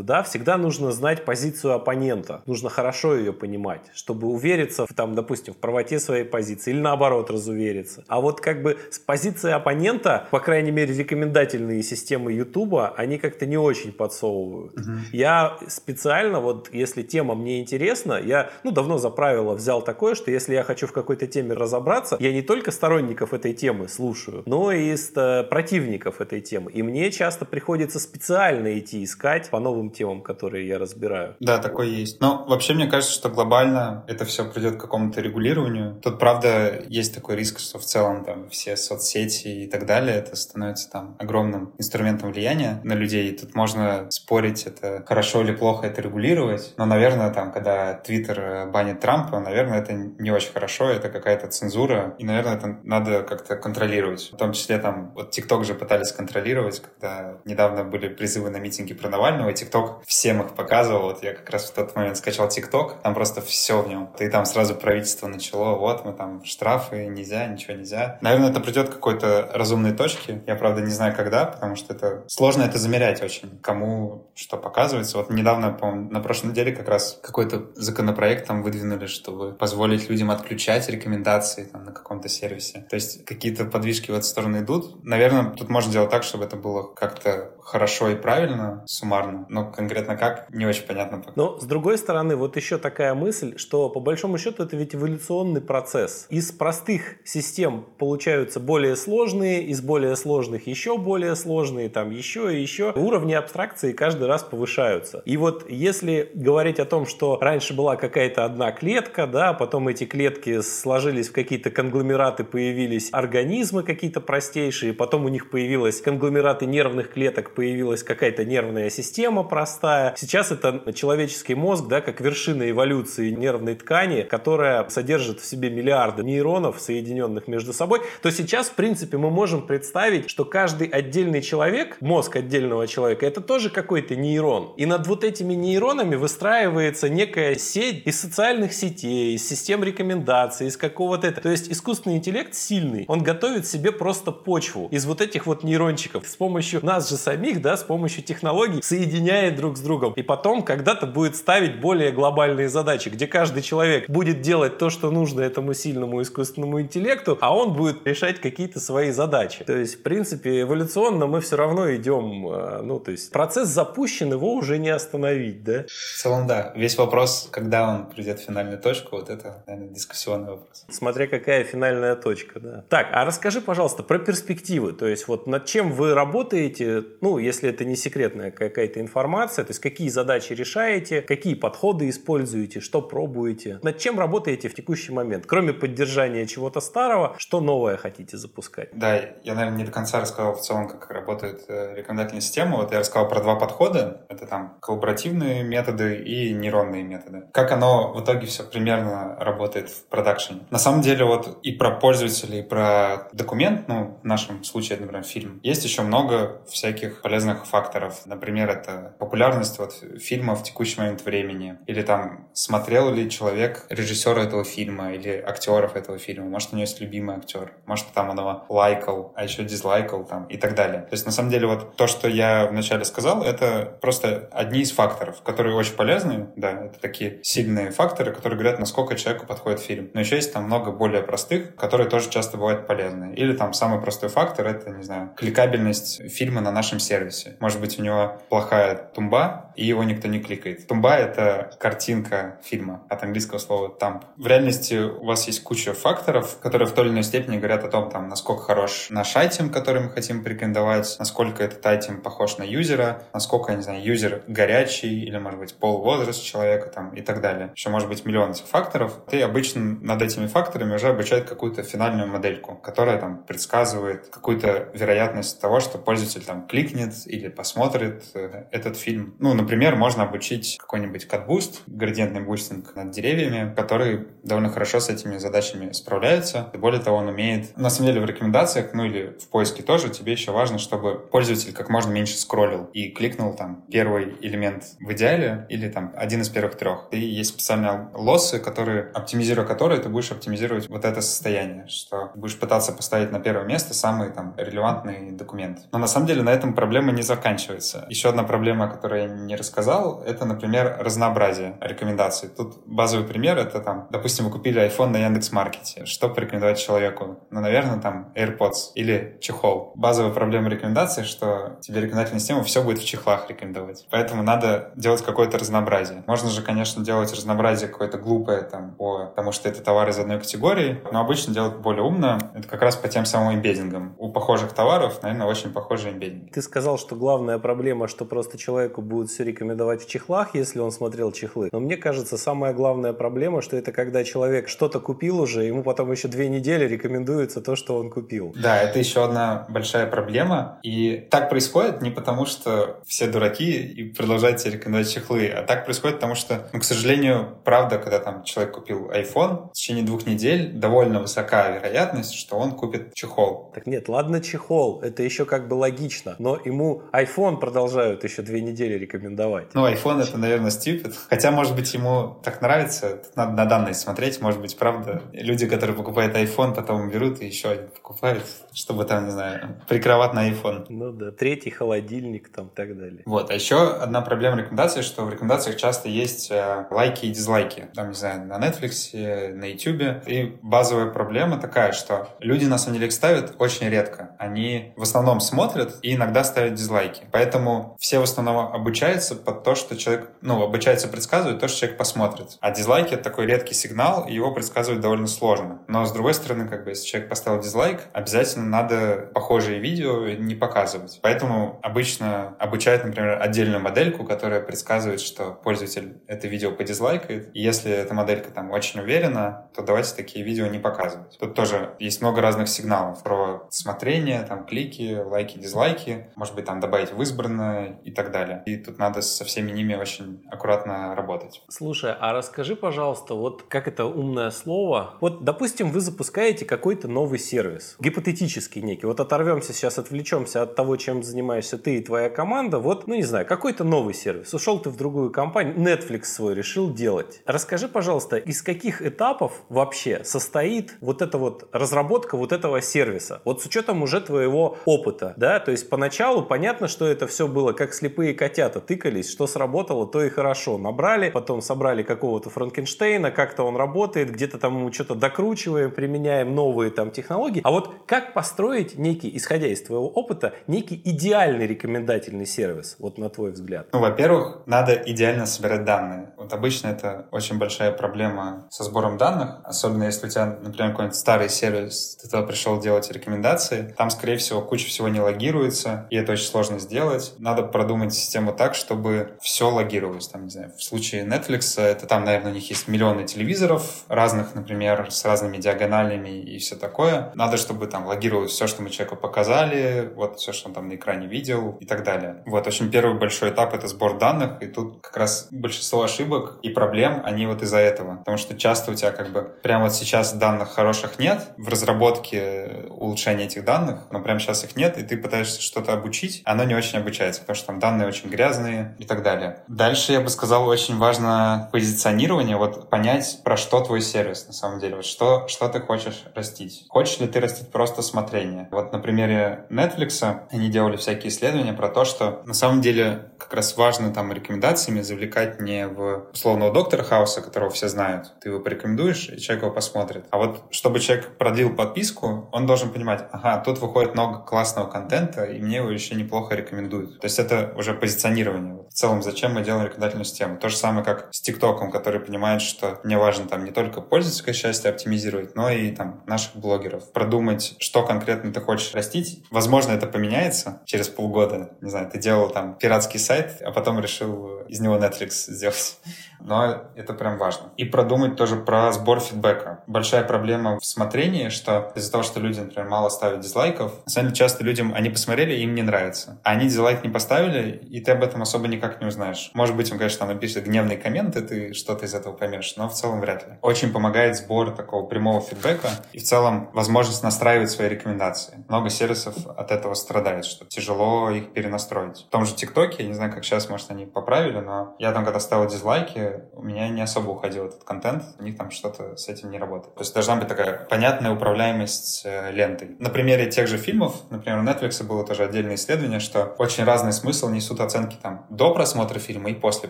да, всегда нужно знать позицию оппонента, нужно хорошо ее понимать, чтобы увериться в, там, допустим, в правоте своей позиции или наоборот разувериться. А вот как бы с позиции оппонента, по крайней мере, рекомендательные системы Ютуба, они как-то не очень подсовывают. Угу. Я специально, вот если тема мне интересна, я, ну, давно за правило взял такое, что если я хочу в какой-то теме разобраться, я не только сторонников этой темы слушаю, но и из противников этой темы. И мне часто приходится специально идти искать искать по новым темам, которые я разбираю. Да, такое есть. Но вообще мне кажется, что глобально это все придет к какому-то регулированию. Тут, правда, есть такой риск, что в целом там все соцсети и так далее, это становится там огромным инструментом влияния на людей. Тут можно спорить, это хорошо или плохо это регулировать. Но, наверное, там, когда Твиттер банит Трампа, наверное, это не очень хорошо, это какая-то цензура. И, наверное, это надо как-то контролировать. В том числе там, вот ТикТок же пытались контролировать, когда недавно были призывы на митинги про Навального, и ТикТок всем их показывал. Вот я как раз в тот момент скачал ТикТок, там просто все в нем. И там сразу правительство начало, вот мы там штрафы, нельзя, ничего нельзя. Наверное, это придет к какой-то разумной точке. Я, правда, не знаю, когда, потому что это сложно это замерять очень, кому что показывается. Вот недавно, по на прошлой неделе как раз какой-то законопроект там выдвинули, чтобы позволить людям отключать рекомендации там, на каком-то сервисе. То есть какие-то подвижки в эту сторону идут. Наверное, тут можно сделать так, чтобы это было как-то хорошо и правильно, суммарно, но конкретно как, не очень понятно. Но, с другой стороны, вот еще такая мысль, что по большому счету это ведь эволюционный процесс. Из простых систем получаются более сложные, из более сложных еще более сложные, там еще и еще. Уровни абстракции каждый раз повышаются. И вот если говорить о том, что раньше была какая-то одна клетка, да, потом эти клетки сложились в какие-то конгломераты, появились организмы какие-то простейшие, потом у них появились конгломераты нервных клеток, появилась какая-то нервная система простая. Сейчас это человеческий мозг, да, как вершина эволюции нервной ткани, которая содержит в себе миллиарды нейронов, соединенных между собой, то сейчас, в принципе, мы можем представить, что каждый отдельный человек, мозг отдельного человека, это тоже какой-то нейрон. И над вот этими нейронами выстраивается некая сеть из социальных сетей, из систем рекомендаций, из какого-то... То есть искусственный интеллект сильный, он готовит себе просто почву из вот этих вот нейрончиков с помощью нас же самих самих, да, с помощью технологий соединяет друг с другом. И потом когда-то будет ставить более глобальные задачи, где каждый человек будет делать то, что нужно этому сильному искусственному интеллекту, а он будет решать какие-то свои задачи. То есть, в принципе, эволюционно мы все равно идем, э, ну, то есть процесс запущен, его уже не остановить, да? В целом, да. Весь вопрос, когда он придет в финальную точку, вот это, наверное, дискуссионный вопрос. Смотря какая финальная точка, да. Так, а расскажи, пожалуйста, про перспективы. То есть, вот над чем вы работаете, ну, если это не секретная какая-то информация, то есть какие задачи решаете, какие подходы используете, что пробуете, над чем работаете в текущий момент, кроме поддержания чего-то старого, что новое хотите запускать? Да, я, наверное, не до конца рассказал в целом, как работает э, рекомендательная система. Вот я рассказал про два подхода. Это там коллаборативные методы и нейронные методы. Как оно в итоге все примерно работает в продакшене. На самом деле вот и про пользователей, и про документ, ну, в нашем случае, например, фильм, есть еще много всяких полезных факторов. Например, это популярность вот фильма в текущий момент времени. Или там, смотрел ли человек режиссера этого фильма или актеров этого фильма. Может, у него есть любимый актер. Может, там он его лайкал, а еще дизлайкал там и так далее. То есть, на самом деле, вот то, что я вначале сказал, это просто одни из факторов, которые очень полезны. Да, это такие сильные факторы, которые говорят, насколько человеку подходит фильм. Но еще есть там много более простых, которые тоже часто бывают полезны. Или там самый простой фактор — это, не знаю, кликабельность фильма на нашем сервисе. Может быть, у него плохая тумба, и его никто не кликает. Тумба — это картинка фильма, от английского слова «тамп». В реальности у вас есть куча факторов, которые в той или иной степени говорят о том, там, насколько хорош наш айтем, который мы хотим порекомендовать, насколько этот айтем похож на юзера, насколько, я не знаю, юзер горячий, или, может быть, пол, возраст человека, там, и так далее. Еще может быть миллион этих факторов. И обычно над этими факторами уже обучают какую-то финальную модельку, которая там предсказывает какую-то вероятность того, что пользователь там кликнет, оценит или посмотрит э, этот фильм. Ну, например, можно обучить какой-нибудь CatBoost, градиентный бустинг над деревьями, который довольно хорошо с этими задачами справляется. Более того, он умеет... На самом деле в рекомендациях, ну или в поиске тоже, тебе еще важно, чтобы пользователь как можно меньше скроллил и кликнул там первый элемент в идеале или там один из первых трех. И есть специальные лоссы, которые, оптимизируя которые, ты будешь оптимизировать вот это состояние, что будешь пытаться поставить на первое место самый там релевантный документ. Но на самом деле на этом проблема проблема не заканчивается. Еще одна проблема, о которой я не рассказал, это, например, разнообразие рекомендаций. Тут базовый пример — это, там, допустим, вы купили iPhone на Яндекс.Маркете. Что порекомендовать человеку? Ну, наверное, там AirPods или чехол. Базовая проблема рекомендаций, что тебе рекомендательная система все будет в чехлах рекомендовать. Поэтому надо делать какое-то разнообразие. Можно же, конечно, делать разнообразие какое-то глупое, там, по тому, что это товар из одной категории, но обычно делать более умно. Это как раз по тем самым эмбеддингам. У похожих товаров, наверное, очень похожий эмбеддинг. Ты сказал сказал, что главная проблема, что просто человеку будут все рекомендовать в чехлах, если он смотрел чехлы. Но мне кажется, самая главная проблема, что это когда человек что-то купил уже, ему потом еще две недели рекомендуется то, что он купил. Да, это еще одна большая проблема. И так происходит не потому, что все дураки и продолжают тебе рекомендовать чехлы, а так происходит потому, что, ну, к сожалению, правда, когда там человек купил iPhone, в течение двух недель довольно высока вероятность, что он купит чехол. Так нет, ладно чехол, это еще как бы логично, но ему iPhone продолжают еще две недели рекомендовать. Ну, iPhone это, наверное, stupid. Хотя, может быть, ему так нравится, надо на данные смотреть, может быть, правда. Люди, которые покупают iPhone, потом берут и еще один покупают, чтобы там, не знаю, прикровать на iPhone. Ну да, третий холодильник там и так далее. Вот, а еще одна проблема рекомендаций, что в рекомендациях часто есть э, лайки и дизлайки. Там, не знаю, на Netflix, на YouTube. И базовая проблема такая, что люди, на самом деле, их ставят очень редко. Они в основном смотрят и иногда ставят дизлайки. Поэтому все в основном обучаются под то, что человек, ну, обучаются предсказывать то, что человек посмотрит. А дизлайки — это такой редкий сигнал, и его предсказывать довольно сложно. Но, с другой стороны, как бы, если человек поставил дизлайк, обязательно надо похожие видео не показывать. Поэтому обычно обучают, например, отдельную модельку, которая предсказывает, что пользователь это видео подизлайкает. И если эта моделька там очень уверена, то давайте такие видео не показывать. Тут тоже есть много разных сигналов про смотрение, там клики, лайки, дизлайки. Может быть, там добавить в избранное и так далее. И тут надо со всеми ними очень аккуратно работать. Слушай, а расскажи, пожалуйста, вот как это умное слово. Вот, допустим, вы запускаете какой-то новый сервис, гипотетический некий. Вот оторвемся сейчас, отвлечемся от того, чем занимаешься ты и твоя команда. Вот, ну не знаю, какой-то новый сервис. Ушел ты в другую компанию, Netflix свой решил делать. Расскажи, пожалуйста, из каких этапов вообще состоит вот эта вот разработка вот этого сервиса? Вот с учетом уже твоего опыта, да, то есть поначалу понятно, что это все было как слепые котята, тыкались, что сработало, то и хорошо. Набрали, потом собрали какого-то Франкенштейна, как-то он работает, где-то там ему что-то докручиваем, применяем новые там технологии. А вот как построить некий, исходя из твоего опыта, некий идеальный рекомендательный сервис, вот на твой взгляд? Ну, во-первых, надо идеально собирать данные. Вот обычно это очень большая проблема со сбором данных, особенно если у тебя, например, какой-нибудь старый сервис, ты туда пришел делать рекомендации, там, скорее всего, куча всего не логируется, и это очень сложно сделать. Надо продумать систему так, чтобы все логировалось. Там, не знаю, в случае Netflix, это там, наверное, у них есть миллионы телевизоров разных, например, с разными диагоналями и все такое. Надо, чтобы там логировалось все, что мы человеку показали, вот все, что он там на экране видел и так далее. Вот, очень первый большой этап — это сбор данных, и тут как раз большинство ошибок и проблем, они вот из-за этого. Потому что часто у тебя как бы прямо вот сейчас данных хороших нет в разработке улучшения этих данных, но прямо сейчас их нет, и ты пытаешься что-то обучить, оно не очень обучается, потому что там данные очень грязные и так далее. Дальше, я бы сказал, очень важно позиционирование, вот понять, про что твой сервис на самом деле, вот что, что ты хочешь растить. Хочешь ли ты растить просто смотрение? Вот на примере Netflix они делали всякие исследования про то, что на самом деле как раз важно там рекомендациями завлекать не в условного доктора Хауса, которого все знают. Ты его порекомендуешь, и человек его посмотрит. А вот чтобы человек продлил подписку, он должен понимать, ага, тут выходит много классного контента, и мне его еще неплохо рекомендуют. То есть это уже позиционирование. В целом, зачем мы делаем рекомендательную систему? То же самое, как с ТикТоком, который понимает, что мне важно там не только пользовательское счастье оптимизировать, но и там наших блогеров. Продумать, что конкретно ты хочешь растить. Возможно, это поменяется через полгода. Не знаю, ты делал там пиратский сайт, а потом решил из него Netflix сделать но это прям важно. И продумать тоже про сбор фидбэка. Большая проблема в смотрении, что из-за того, что люди, например, мало ставят дизлайков, на самом деле часто людям, они посмотрели, им не нравится. А они дизлайк не поставили, и ты об этом особо никак не узнаешь. Может быть, он, конечно, там напишет гневный коммент, и ты что-то из этого поймешь, но в целом вряд ли. Очень помогает сбор такого прямого фидбэка и в целом возможность настраивать свои рекомендации. Много сервисов от этого страдает, что тяжело их перенастроить. В том же ТикТоке, я не знаю, как сейчас, может, они поправили, но я там, когда ставил дизлайки, у меня не особо уходил этот контент, у них там что-то с этим не работает. То есть должна быть такая понятная управляемость э, лентой. На примере тех же фильмов, например, у Netflix было тоже отдельное исследование, что очень разный смысл несут оценки там до просмотра фильма и после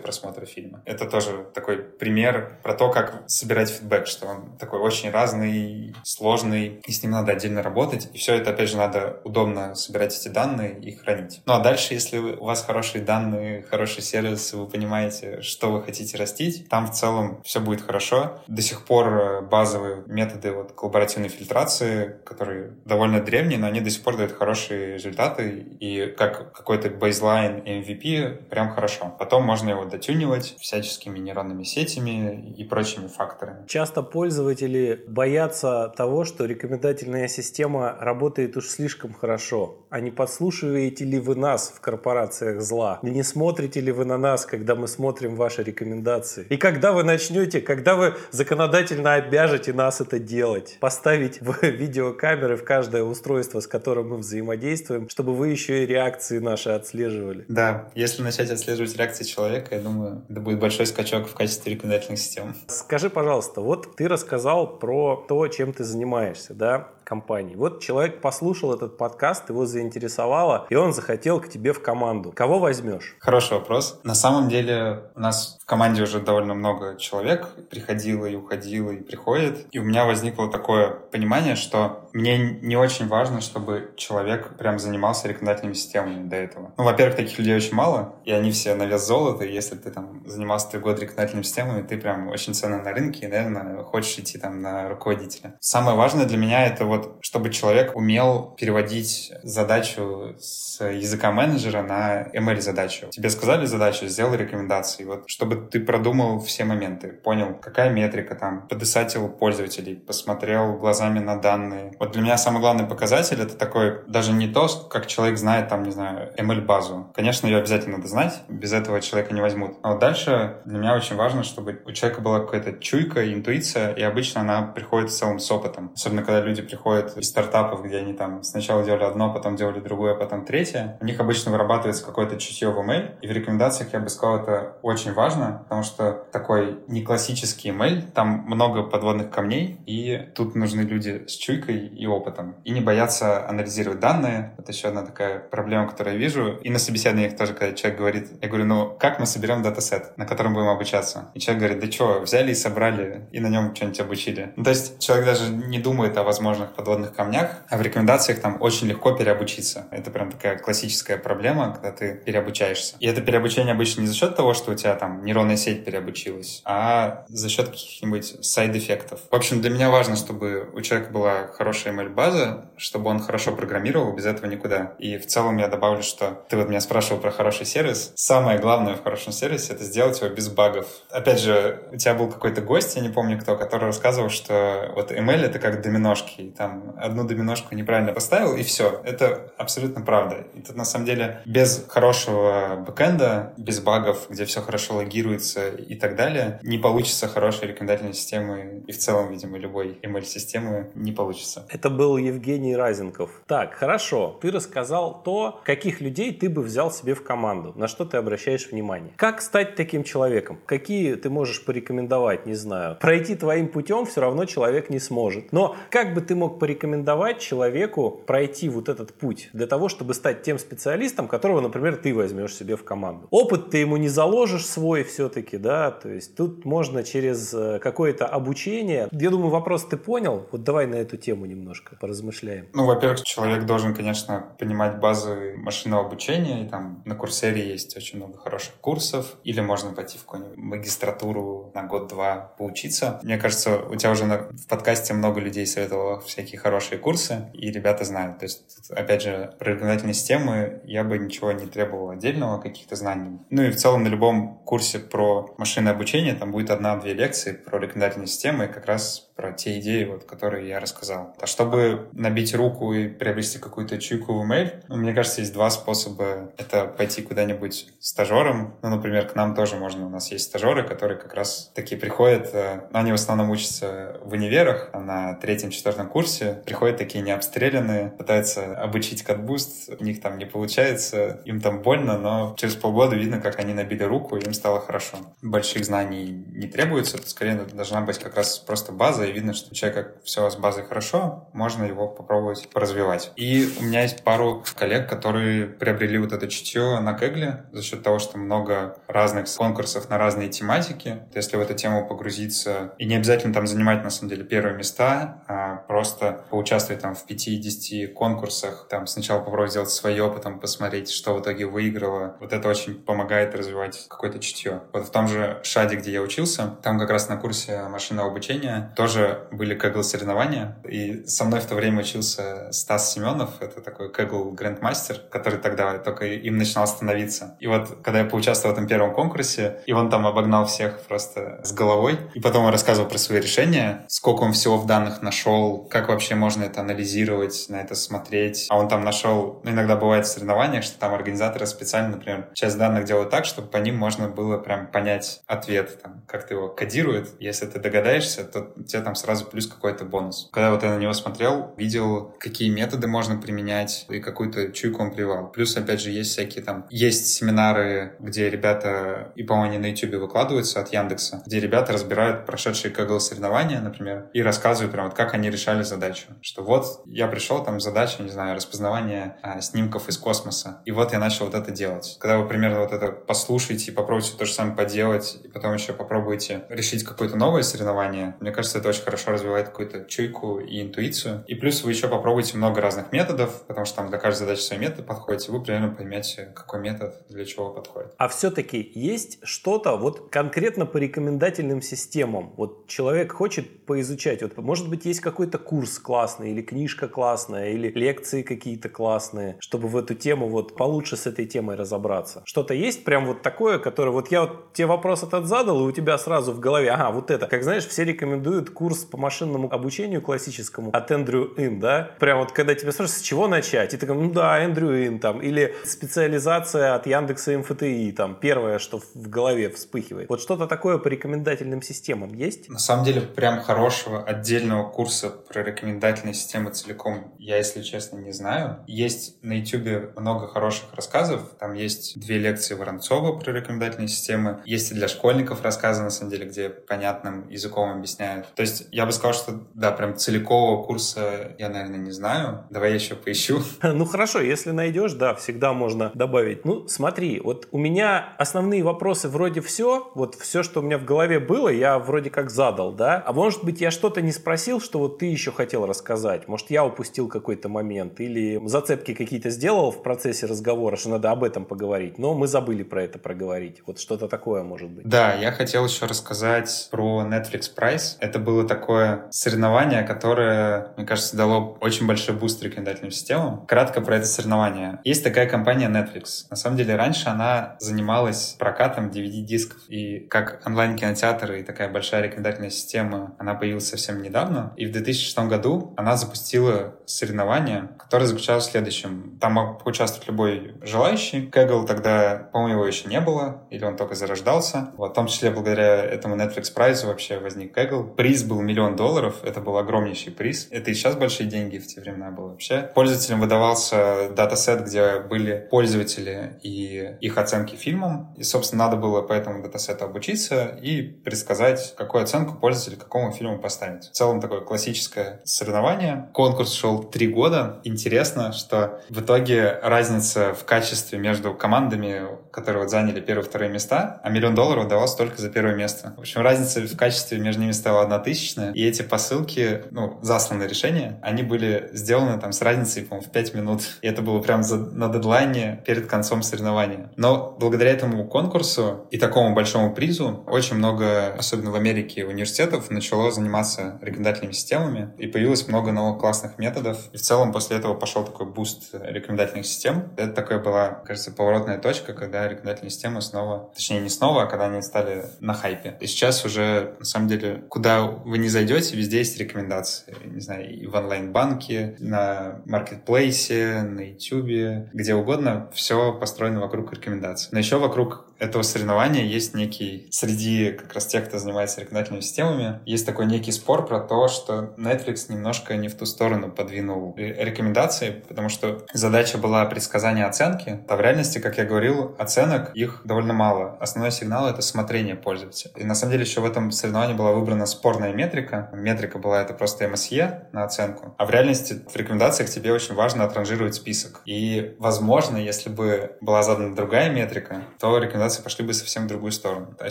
просмотра фильма. Это тоже такой пример про то, как собирать фидбэк, что он такой очень разный, сложный, и с ним надо отдельно работать. И все это, опять же, надо удобно собирать эти данные и хранить. Ну а дальше, если у вас хорошие данные, хороший сервис, вы понимаете, что вы хотите растить, там в целом все будет хорошо. До сих пор э, базовые методы вот коллаборативной фильтрации, которые довольно древние, но они до сих пор дают хорошие результаты, и как какой-то бейзлайн MVP прям хорошо. Потом можно его дотюнивать всяческими нейронными сетями и прочими факторами. Часто пользователи боятся того, что рекомендательная система работает уж слишком хорошо. А не подслушиваете ли вы нас в корпорациях зла? Не смотрите ли вы на нас, когда мы смотрим ваши рекомендации? И когда вы начнете, когда вы законодательно обяжете нас это делать? Поставить в видеокамеры в каждое устройство, с которым мы взаимодействуем, чтобы вы еще и реакции наши отслеживали. Да, если начать отслеживать реакции человека, я думаю, это будет большой скачок в качестве рекомендательных систем. Скажи, пожалуйста, вот ты рассказал про то, чем ты занимаешься, да? Компании. Вот человек послушал этот подкаст, его заинтересовало, и он захотел к тебе в команду. Кого возьмешь? Хороший вопрос. На самом деле у нас в команде уже довольно много человек приходило и уходило и приходит. И у меня возникло такое понимание, что мне не очень важно, чтобы человек прям занимался рекомендательными системами до этого. Ну, во-первых, таких людей очень мало, и они все на вес золота, и если ты там занимался три года рекомендательными системами, ты прям очень ценный на рынке, и, наверное, хочешь идти там на руководителя. Самое важное для меня это вот чтобы человек умел переводить задачу с языка менеджера на ML-задачу. Тебе сказали задачу, сделай рекомендации. Вот чтобы ты продумал все моменты, понял, какая метрика там, подесатил пользователей, посмотрел глазами на данные. Вот для меня самый главный показатель — это такой, даже не то, как человек знает там, не знаю, ML-базу. Конечно, ее обязательно надо знать, без этого человека не возьмут. А вот дальше для меня очень важно, чтобы у человека была какая-то чуйка, интуиция, и обычно она приходит в целом с опытом. Особенно, когда люди приходят из стартапов, где они там сначала делали одно, потом делали другое, потом третье, у них обычно вырабатывается какое-то чутье в email, и в рекомендациях я бы сказал, это очень важно, потому что такой не классический email, там много подводных камней, и тут нужны люди с чуйкой и опытом, и не бояться анализировать данные. Это еще одна такая проблема, которую я вижу. И на собеседованиях тоже, когда человек говорит, я говорю, ну, как мы соберем датасет, на котором будем обучаться? И человек говорит, да что, взяли и собрали, и на нем что-нибудь обучили. Ну, то есть человек даже не думает о возможных подводных камнях, а в рекомендациях там очень легко переобучиться. Это прям такая классическая проблема, когда ты переобучаешься. И это переобучение обычно не за счет того, что у тебя там нейронная сеть переобучилась, а за счет каких-нибудь сайд-эффектов. В общем, для меня важно, чтобы у человека была хорошая ML-база, чтобы он хорошо программировал, без этого никуда. И в целом я добавлю, что ты вот меня спрашивал про хороший сервис. Самое главное в хорошем сервисе — это сделать его без багов. Опять же, у тебя был какой-то гость, я не помню кто, который рассказывал, что вот ML — это как доминошки. И там одну доминошку неправильно поставил, и все. Это абсолютно правда. И тут, на самом деле, без хорошего бэкэнда, без багов, где все хорошо логируется и так далее, не получится хорошей рекомендательной системы и в целом, видимо, любой ML-системы не получится. Это был Евгений Разенков. Так, хорошо. Ты рассказал то, каких людей ты бы взял себе в команду, на что ты обращаешь внимание. Как стать таким человеком? Какие ты можешь порекомендовать, не знаю. Пройти твоим путем все равно человек не сможет. Но как бы ты мог порекомендовать человеку пройти вот этот путь для того, чтобы стать тем специалистом, которого, например, ты возьмешь себе в команду? Опыт ты ему не заложишь свой все-таки, да, то есть тут можно через э, какое-то обучение. Я думаю, вопрос ты понял. Вот давай на эту тему немножко поразмышляем. Ну, во-первых, человек должен, конечно, понимать базы машинного обучения. И там на Курсере есть очень много хороших курсов. Или можно пойти в какую-нибудь магистратуру на год-два поучиться. Мне кажется, у тебя уже на, в подкасте много людей советовало всякие хорошие курсы, и ребята знают. То есть, опять же, про рекомендательные системы я бы ничего не требовал отдельного, каких-то знаний. Ну и в целом на любом курсе про машинное обучение там будет одна-две лекции про рекомендательные системы, как раз про те идеи, вот, которые я рассказал. А чтобы набить руку и приобрести какую-то чуйку в email, ну, мне кажется, есть два способа. Это пойти куда-нибудь стажером. Ну, например, к нам тоже можно. У нас есть стажеры, которые как раз такие приходят. Э, но они в основном учатся в универах, а на третьем-четвертом курсе приходят такие необстрелянные, пытаются обучить катбуст, у них там не получается, им там больно, но через полгода видно, как они набили руку, и им стало хорошо. Больших знаний не требуется, скорее должна быть как раз просто база и видно, что у человека все с базой хорошо, можно его попробовать поразвивать. И у меня есть пару коллег, которые приобрели вот это чутье на Кегле за счет того, что много разных конкурсов на разные тематики. Если в эту тему погрузиться, и не обязательно там занимать, на самом деле, первые места, а просто поучаствовать там в 5-10 конкурсах, там сначала попробовать сделать свое, потом посмотреть, что в итоге выиграло. Вот это очень помогает развивать какое-то чутье. Вот в том же Шаде, где я учился, там как раз на курсе машинного обучения тоже были кэгл соревнования, и со мной в то время учился Стас Семенов, это такой кэгл грандмастер, который тогда только им начинал становиться. И вот, когда я поучаствовал в этом первом конкурсе, и он там обогнал всех просто с головой, и потом он рассказывал про свои решения, сколько он всего в данных нашел, как вообще можно это анализировать, на это смотреть. А он там нашел, ну, иногда бывает в соревнованиях, что там организаторы специально, например, часть данных делают так, чтобы по ним можно было прям понять ответ, там, как ты его кодирует. Если ты догадаешься, то тебе там сразу плюс какой-то бонус. Когда вот я на него смотрел, видел, какие методы можно применять и какую-то чуйку он привал. Плюс, опять же, есть всякие там... Есть семинары, где ребята, и, по-моему, они на YouTube выкладываются от Яндекса, где ребята разбирают прошедшие Kaggle соревнования, например, и рассказывают прям вот как они решали задачу. Что вот я пришел, там задача, не знаю, распознавание а, снимков из космоса, и вот я начал вот это делать. Когда вы примерно вот это послушаете и попробуйте то же самое поделать, и потом еще попробуйте решить какое-то новое соревнование, мне кажется, это очень хорошо развивает какую-то чуйку и интуицию. И плюс вы еще попробуйте много разных методов, потому что там для каждой задачи свой метод подходит, и вы примерно поймете, какой метод для чего подходит. А все-таки есть что-то вот конкретно по рекомендательным системам? Вот человек хочет поизучать, вот может быть есть какой-то курс классный, или книжка классная, или лекции какие-то классные, чтобы в эту тему вот получше с этой темой разобраться. Что-то есть прям вот такое, которое вот я вот тебе вопрос этот задал, и у тебя сразу в голове, ага, вот это. Как знаешь, все рекомендуют курс по машинному обучению классическому от Эндрю Ин, да? Прям вот когда тебя спрашивают, с чего начать, и ты такой, ну да, Эндрю Ин там, или специализация от Яндекса МФТИ, там, первое, что в голове вспыхивает. Вот что-то такое по рекомендательным системам есть? На самом деле, прям хорошего отдельного курса про рекомендательные системы целиком я, если честно, не знаю. Есть на YouTube много хороших рассказов. Там есть две лекции Воронцова про рекомендательные системы. Есть и для школьников рассказы, на самом деле, где понятным языком объясняют. То есть я бы сказал, что, да, прям целикового курса я, наверное, не знаю. Давай я еще поищу. Ну, хорошо, если найдешь, да, всегда можно добавить. Ну, смотри, вот у меня основные вопросы вроде все, вот все, что у меня в голове было, я вроде как задал, да? А может быть, я что-то не спросил, что вот ты еще хотел рассказать? Может, я упустил какой-то момент? Или зацепки какие-то сделал в процессе разговора, что надо об этом поговорить, но мы забыли про это проговорить. Вот что-то такое может быть. Да, я хотел еще рассказать про Netflix Prize. Это было такое соревнование, которое, мне кажется, дало очень большой boost рекомендательным системам. Кратко про это соревнование. Есть такая компания Netflix. На самом деле, раньше она занималась прокатом DVD-дисков. И как онлайн-кинотеатр и такая большая рекомендательная система, она появилась совсем недавно. И в 2006 году она запустила соревнование, которое заключалось в следующем. Там мог участвовать любой желающий. Kaggle тогда, по-моему, его еще не было, или он только зарождался. Вот, в том числе благодаря этому Netflix Prize у вообще возник Kaggle. Приз был миллион долларов, это был огромнейший приз. Это и сейчас большие деньги в те времена было вообще. Пользователям выдавался датасет, где были пользователи и их оценки фильмам. И, собственно, надо было по этому датасету обучиться и предсказать, какую оценку пользователь какому фильму поставить. В целом такое классическое соревнование. Конкурс шел три года. Интересно, что в итоге разница в качестве между командами, которые вот заняли первые и вторые места, а миллион долларов давался только за первое место. В общем, разница в качестве между ними стала одна тысячная, и эти посылки, ну, засланные решения, они были сделаны там с разницей, по-моему, в 5 минут. И это было прям за, на дедлайне перед концом соревнования. Но благодаря этому конкурсу и такому большому призу очень много, особенно в Америке, университетов начало заниматься рекомендательными системами, и появилось много новых классных методов. И в целом после этого пошел такой boost рекомендательных систем. Это такая была, кажется, поворотная точка, когда рекомендательные системы снова, точнее не снова, а когда они стали на хайпе. И сейчас уже, на самом деле, куда вы не зайдете, везде есть рекомендации. Не знаю, и в онлайн-банке, на маркетплейсе, на YouTube, где угодно, все построено вокруг рекомендаций. Но еще вокруг этого соревнования есть некий, среди как раз тех, кто занимается рекомендательными системами, есть такой некий спор про то, что Netflix немножко не в ту сторону подвинул рекомендации, потому что задача была предсказания оценки, а в реальности, как я говорил, оценок их довольно мало. Основной сигнал — это смотрение пользователя. И на самом деле еще в этом соревновании была выбрана спорная метрика. Метрика была это просто MSE на оценку. А в реальности в рекомендациях тебе очень важно отранжировать список. И, возможно, если бы была задана другая метрика, то рекомендации пошли бы совсем в другую сторону. А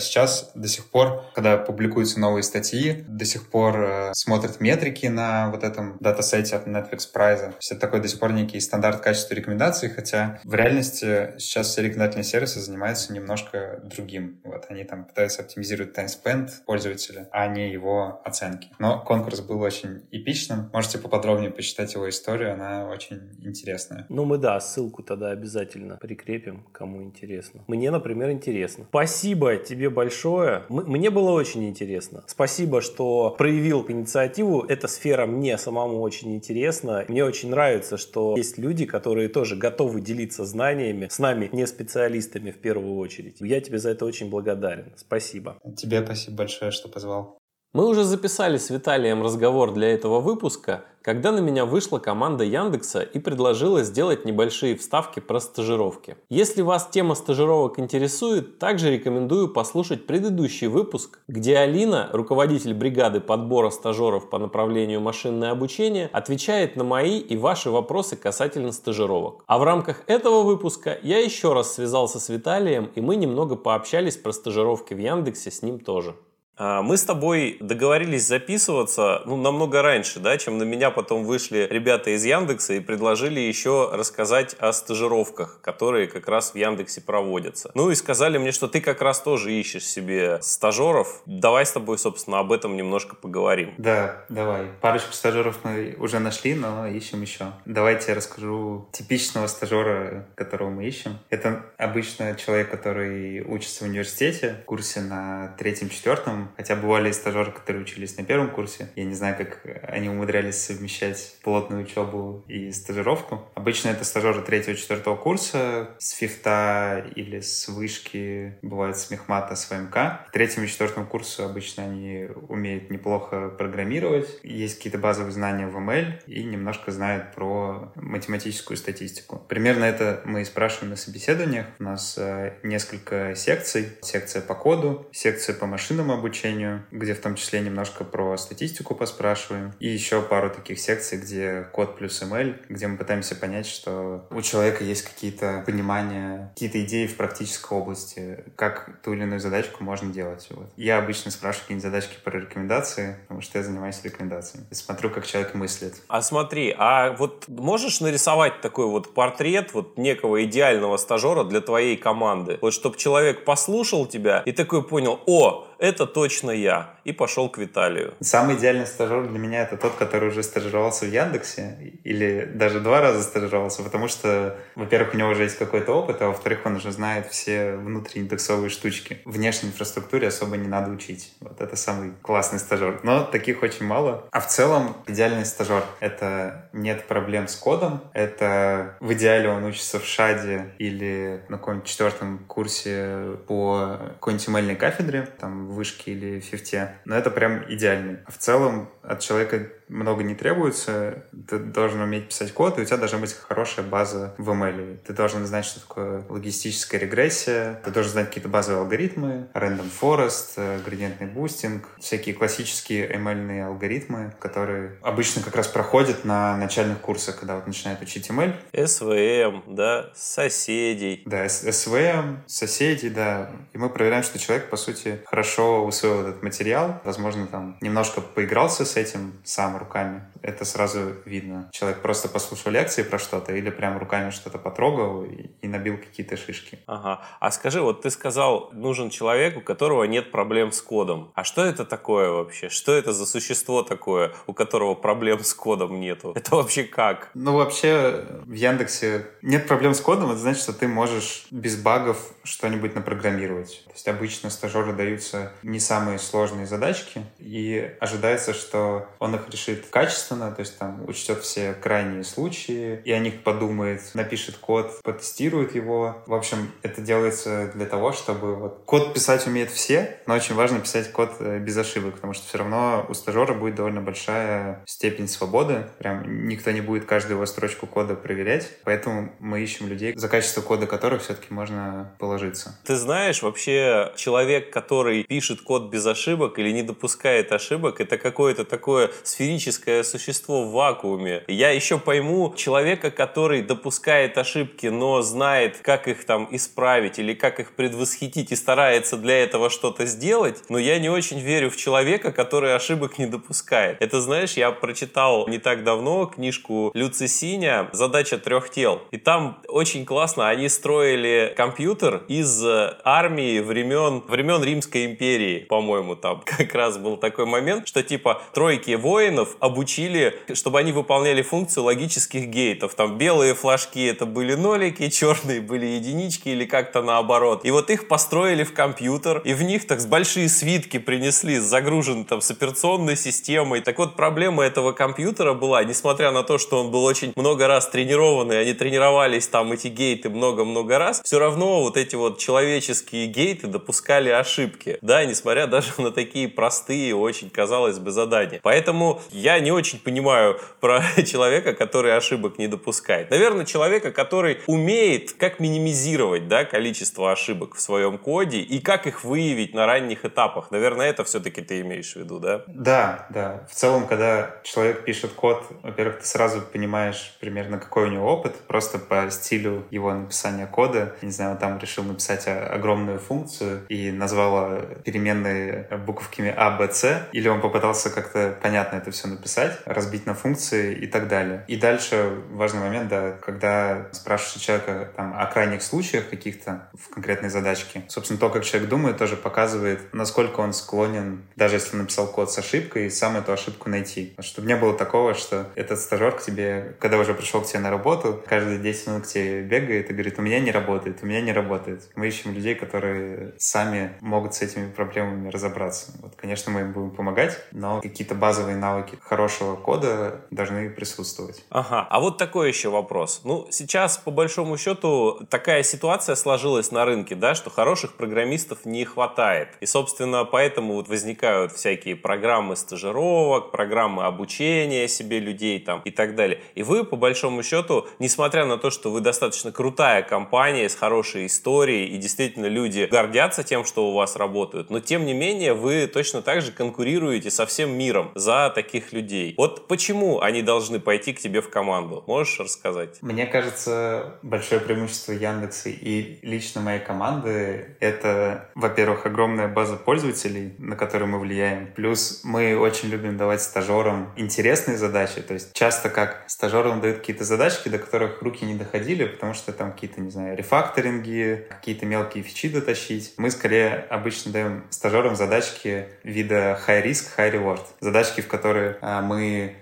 сейчас до сих пор, когда публикуются новые статьи, до сих пор э, смотрят метрики на вот этом датасете от Netflix Prize. Это такой до сих пор некий стандарт качества рекомендаций, хотя в реальности сейчас все рекомендательные сервисы занимаются немножко другим. Вот они там пытаются оптимизировать spend пользователя, а не его оценки. Но конкурс был очень эпичным. Можете поподробнее почитать его историю, она очень интересная. Ну мы да, ссылку тогда обязательно прикрепим, кому интересно. Мне, например, интересно. Спасибо тебе большое. Мне было очень интересно. Спасибо, что проявил инициативу. Эта сфера мне самому очень интересна. Мне очень нравится, что есть люди, которые тоже готовы делиться знаниями с нами, не специалистами в первую очередь. Я тебе за это очень благодарен. Спасибо. Тебе спасибо большое, что позвал. Мы уже записали с Виталием разговор для этого выпуска, когда на меня вышла команда Яндекса и предложила сделать небольшие вставки про стажировки. Если вас тема стажировок интересует, также рекомендую послушать предыдущий выпуск, где Алина, руководитель бригады подбора стажеров по направлению машинное обучение, отвечает на мои и ваши вопросы касательно стажировок. А в рамках этого выпуска я еще раз связался с Виталием, и мы немного пообщались про стажировки в Яндексе с ним тоже. А, мы с тобой договорились записываться ну, намного раньше, да, чем на меня потом вышли ребята из Яндекса и предложили еще рассказать о стажировках, которые как раз в Яндексе проводятся. Ну и сказали мне, что ты как раз тоже ищешь себе стажеров. Давай с тобой, собственно, об этом немножко поговорим. Да, давай. Парочку стажеров мы уже нашли, но ищем еще. Давайте я расскажу типичного стажера, которого мы ищем. Это обычно человек, который учится в университете, в курсе на третьем-четвертом, Хотя бывали стажеры, которые учились на первом курсе. Я не знаю, как они умудрялись совмещать плотную учебу и стажировку. Обычно это стажеры третьего-четвертого курса с фифта или с вышки, бывает с мехмата, с ВМК. В третьем и четвертом курсе обычно они умеют неплохо программировать. Есть какие-то базовые знания в ML и немножко знают про математическую статистику. Примерно это мы и спрашиваем на собеседованиях. У нас э, несколько секций. Секция по коду, секция по машинному обучению, обучению, где в том числе немножко про статистику поспрашиваем. И еще пару таких секций, где код плюс ML, где мы пытаемся понять, что у человека есть какие-то понимания, какие-то идеи в практической области, как ту или иную задачку можно делать. Вот. Я обычно спрашиваю какие-нибудь задачки про рекомендации, потому что я занимаюсь рекомендациями. И смотрю, как человек мыслит. А смотри, а вот можешь нарисовать такой вот портрет вот некого идеального стажера для твоей команды? Вот чтобы человек послушал тебя и такой понял, о, это точно я, и пошел к Виталию. Самый идеальный стажер для меня это тот, который уже стажировался в Яндексе, или даже два раза стажировался, потому что, во-первых, у него уже есть какой-то опыт, а во-вторых, он уже знает все внутрииндексовые штучки. Внешней инфраструктуре особо не надо учить. Вот это самый классный стажер. Но таких очень мало. А в целом, идеальный стажер — это нет проблем с кодом, это в идеале он учится в ШАДе или на каком-нибудь четвертом курсе по какой-нибудь кафедре, там вышке или Физтех. Но это прям идеальный. А в целом от человека много не требуется. Ты должен уметь писать код, и у тебя должна быть хорошая база в ML. Ты должен знать, что такое логистическая регрессия, ты должен знать какие-то базовые алгоритмы, random forest, э, градиентный бустинг, всякие классические ML алгоритмы, которые обычно как раз проходят на начальных курсах, когда вот начинают учить ML. SVM, да, соседей. Да, SVM, соседей, да. И мы проверяем, что человек, по сути, хорошо усвоил этот материал, возможно, там немножко поигрался с этим сам руками. Это сразу видно. Человек просто послушал лекции про что-то или прям руками что-то потрогал и, и набил какие-то шишки. Ага. А скажи, вот ты сказал, нужен человек, у которого нет проблем с кодом. А что это такое вообще? Что это за существо такое, у которого проблем с кодом нету? Это вообще как? Ну, вообще в Яндексе нет проблем с кодом. Это значит, что ты можешь без багов что-нибудь напрограммировать. То есть обычно стажеры даются не самые сложные задачки, и ожидается, что он их решит качественно, то есть там учтет все крайние случаи, и о них подумает, напишет код, потестирует его. В общем, это делается для того, чтобы вот код писать умеют все, но очень важно писать код э, без ошибок, потому что все равно у стажера будет довольно большая степень свободы. Прям никто не будет каждую его строчку кода проверять, поэтому мы ищем людей, за качество кода которых все-таки можно положиться. Ты знаешь, вообще человек, который пишет код без ошибок или не допускает ошибок, это какое-то такое сферическое существо в вакууме. Я еще пойму человека, который допускает ошибки, но знает, как их там исправить или как их предвосхитить и старается для этого что-то сделать, но я не очень верю в человека, который ошибок не допускает. Это, знаешь, я прочитал не так давно книжку Люци Синя «Задача трех тел». И там очень классно, они строили компьютер из армии времен, времен Римской империи, по-моему, там как раз был такой момент, что типа тройки воинов обучили, чтобы они выполняли функцию логических гейтов. Там белые флажки это были нолики, черные были единички или как-то наоборот. И вот их построили в компьютер, и в них так с большие свитки принесли, загружены там с операционной системой. Так вот, проблема этого компьютера была, несмотря на то, что он был очень много раз тренированный, они тренировались там эти гейты много-много раз, все равно вот эти вот человеческие гейты допускали ошибки, да, несмотря даже на такие простые, очень, казалось бы, задания. Поэтому я не очень понимаю про человека, который ошибок не допускает. Наверное, человека, который умеет как минимизировать, да, количество ошибок в своем коде и как их выявить на ранних этапах. Наверное, это все-таки ты имеешь в виду, да? Да, да. В целом, когда человек пишет код, во-первых, ты сразу понимаешь примерно, какой у него опыт, просто по стилю его написания кода. Не знаю, он там решил написать огромную функцию и назвал переменные буковками А, Б, С, или он попытался как-то понятно это все написать, разбить на функции и так далее. И дальше важный момент, да, когда спрашиваешь человека там, о крайних случаях каких-то в конкретной задачке, собственно, то, как человек думает, тоже показывает, насколько он склонен, даже если написал код с ошибкой, сам эту ошибку найти. Чтобы не было такого, что этот стажер к тебе, когда уже пришел к тебе на работу, каждые 10 минут к тебе бегает и говорит, у меня не работает, у меня не работает. Мы ищем людей, которые сами могут с этими проблемами разобраться. Вот, конечно, мы им будем помогать, но какие-то базовые навыки хорошего кода должны присутствовать. Ага, а вот такой еще вопрос. Ну, сейчас, по большому счету, такая ситуация сложилась на рынке, да, что хороших программистов не хватает. И, собственно, поэтому вот возникают всякие программы стажировок, программы обучения себе людей там и так далее. И вы, по большому счету, несмотря на то, что вы достаточно крутая компания с хорошей историей, и действительно люди гордятся тем, что у вас работают, но тем не менее вы точно так же конкурируете со всем миром за таких людей. Вот почему они должны пойти к тебе в команду? Можешь рассказать? Мне кажется, большое преимущество Яндекса и лично моей команды — это, во-первых, огромная база пользователей, на которую мы влияем. Плюс мы очень любим давать стажерам интересные задачи. То есть часто как стажерам дают какие-то задачки, до которых руки не доходили, потому что там какие-то, не знаю, рефакторинги, какие-то мелкие фичи дотащить. Мы скорее обычно даем стажерам задачки вида high risk, high reward. Задачки, в которые а,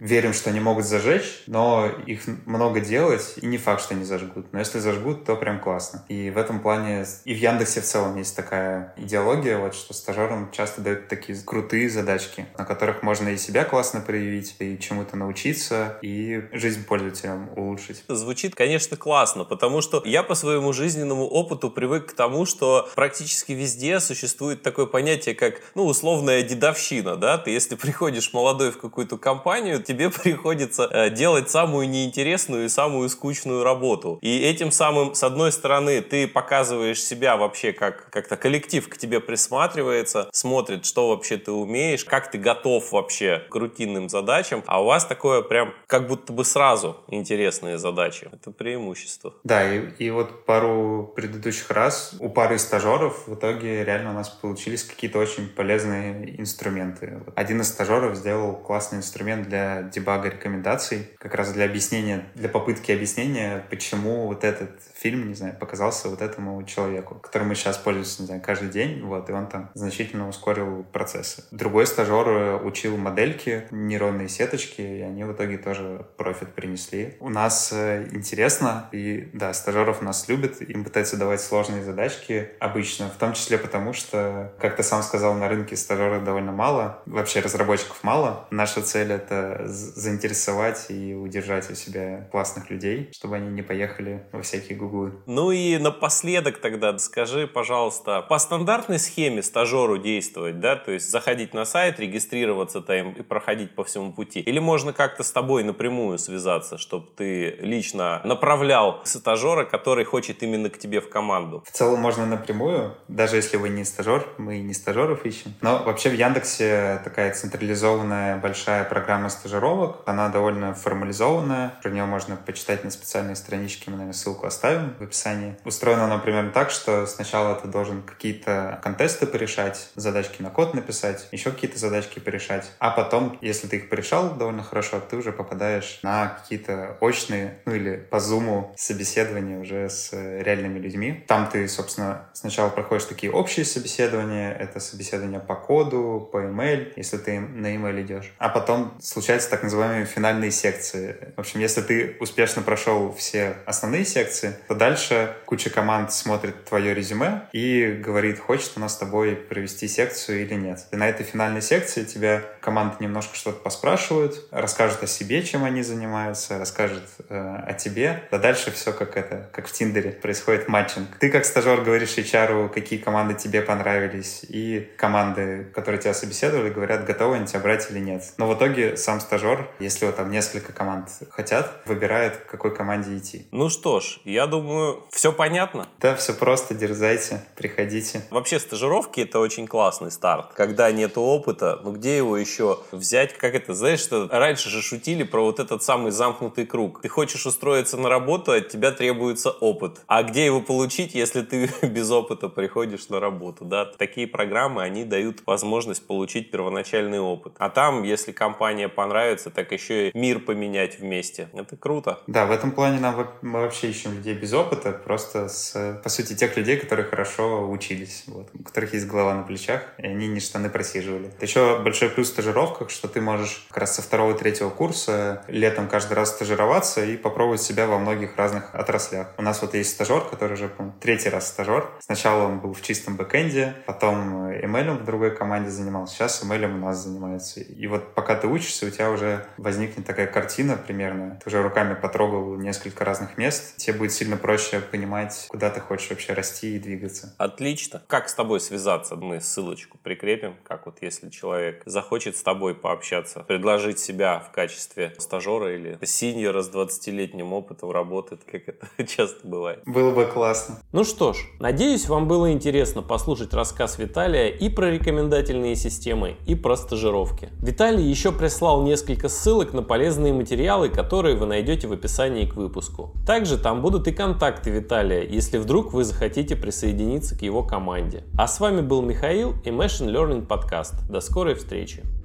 верим, что они могут зажечь, но их много делать, и не факт, что они зажгут. Но если зажгут, то прям классно. И в этом плане и в Яндексе в целом есть такая идеология, вот, что стажерам часто дают такие крутые задачки, на которых можно и себя классно проявить, и чему-то научиться, и жизнь пользователям улучшить. Звучит, конечно, классно, потому что я по своему жизненному опыту привык к тому, что практически везде существует такое понятие, как, ну, условная дедовщина, да, ты если приходишь молодой в какую-то компанию, тебе приходится э, делать самую неинтересную и самую скучную работу. И этим самым, с одной стороны, ты показываешь себя вообще как как-то коллектив к тебе присматривается, смотрит, что вообще ты умеешь, как ты готов вообще к рутинным задачам, а у вас такое прям как будто бы сразу интересные задачи. Это преимущество. Да, и, и вот пару предыдущих раз у пары стажеров в итоге реально у нас получились какие-то очень полезные инструменты. Один из стажеров сделал классный инструмент для дебага рекомендаций, как раз для объяснения, для попытки объяснения, почему вот этот фильм, не знаю, показался вот этому человеку, которым мы сейчас пользуемся, не знаю, каждый день, вот, и он там значительно ускорил процессы. Другой стажер учил модельки, нейронные сеточки, и они в итоге тоже профит принесли. У нас э, интересно, и да, стажеров нас любят, им пытаются давать сложные задачки обычно, в том числе потому, что, как ты сам сказал, на рынке стажеров довольно мало, вообще разработчиков мало. Наша цель — это заинтересовать и удержать у себя классных людей, чтобы они не поехали во всякие гуглы. Ну и напоследок тогда скажи, пожалуйста, по стандартной схеме стажеру действовать, да, то есть заходить на сайт, регистрироваться там и проходить по всему пути? Или можно как-то с тобой напрямую связаться, чтобы ты лично направлял стажера, который хочет именно к тебе в команду? В целом можно напрямую, даже если вы не стажер, мы не стажеров ищем. Но вообще в Яндексе такая централизованная большая программа стажировок. Она довольно формализованная. Про нее можно почитать на специальной страничке. Мы, наверное, ссылку оставим в описании. Устроена она примерно так, что сначала ты должен какие-то контесты порешать, задачки на код написать, еще какие-то задачки порешать. А потом, если ты их порешал довольно хорошо, ты уже попадаешь на какие-то очные, ну или по зуму собеседования уже с реальными людьми. Там ты, собственно, сначала проходишь такие общие собеседования, это собеседование по коду, по email, если ты на email идешь. А потом случаются так называемые финальные секции. В общем, если ты успешно прошел все основные секции, то дальше куча команд смотрит твое резюме и говорит, хочет у нас с тобой провести секцию или нет. И на этой финальной секции тебя команды немножко что-то поспрашивают, расскажут о себе, чем они занимаются, расскажут э, о тебе. А дальше все как это, как в Тиндере происходит матчинг. Ты как стажер говоришь HR, какие команды тебе понравились, и команды, которые тебя собеседовали, говорят, готовы они тебя брать или нет. Но в итоге сам стажер, если вот там несколько команд хотят, выбирает, к какой команде идти. Ну что ж, я думаю, все понятно. Да, все просто, дерзайте, приходите. Вообще стажировки это очень классный старт. Когда нет опыта, ну где его еще взять? Как это, знаешь, что раньше же шутили про вот этот самый замкнутый круг. Ты хочешь устроиться на работу, от тебя требуется опыт. А где его получить, если ты без опыта приходишь на работу, да? Такие программы, они дают возможность получить первоначальный опыт. А там, если компания понравится, так еще и мир поменять вместе. Это круто. Да, в этом плане нам мы вообще ищем людей без опыта, просто с, по сути, тех людей, которые хорошо учились, вот, у которых есть голова на плечах, и они не штаны просиживали. Это еще большой плюс в стажировках, что ты можешь как раз со второго-третьего курса летом каждый раз стажироваться и попробовать себя во многих разных отраслях. У нас вот есть стажер, который уже, по третий раз стажер. Сначала он был в чистом бэкэнде, потом ML в другой команде занимался, сейчас ML у нас занимается. И вот пока ты учишься, у тебя уже возникнет такая картина примерно. Ты уже руками потрогал несколько разных мест. Тебе будет сильно проще понимать, куда ты хочешь вообще расти и двигаться. Отлично. Как с тобой связаться? Мы ссылочку прикрепим. Как вот если человек захочет с тобой пообщаться, предложить себя в качестве стажера или синьора с 20-летним опытом работы, как это часто бывает. Было бы классно. Ну что ж, надеюсь, вам было интересно послушать рассказ Виталия и про рекомендательные системы, и про стажировки. Виталий еще прислал несколько ссылок на полезные материалы, которые вы найдете в описании к выпуску. Также там будут и контакты Виталия, если вдруг вы захотите присоединиться к его команде. А с вами был Михаил и Machine Learning Podcast. До скорой встречи!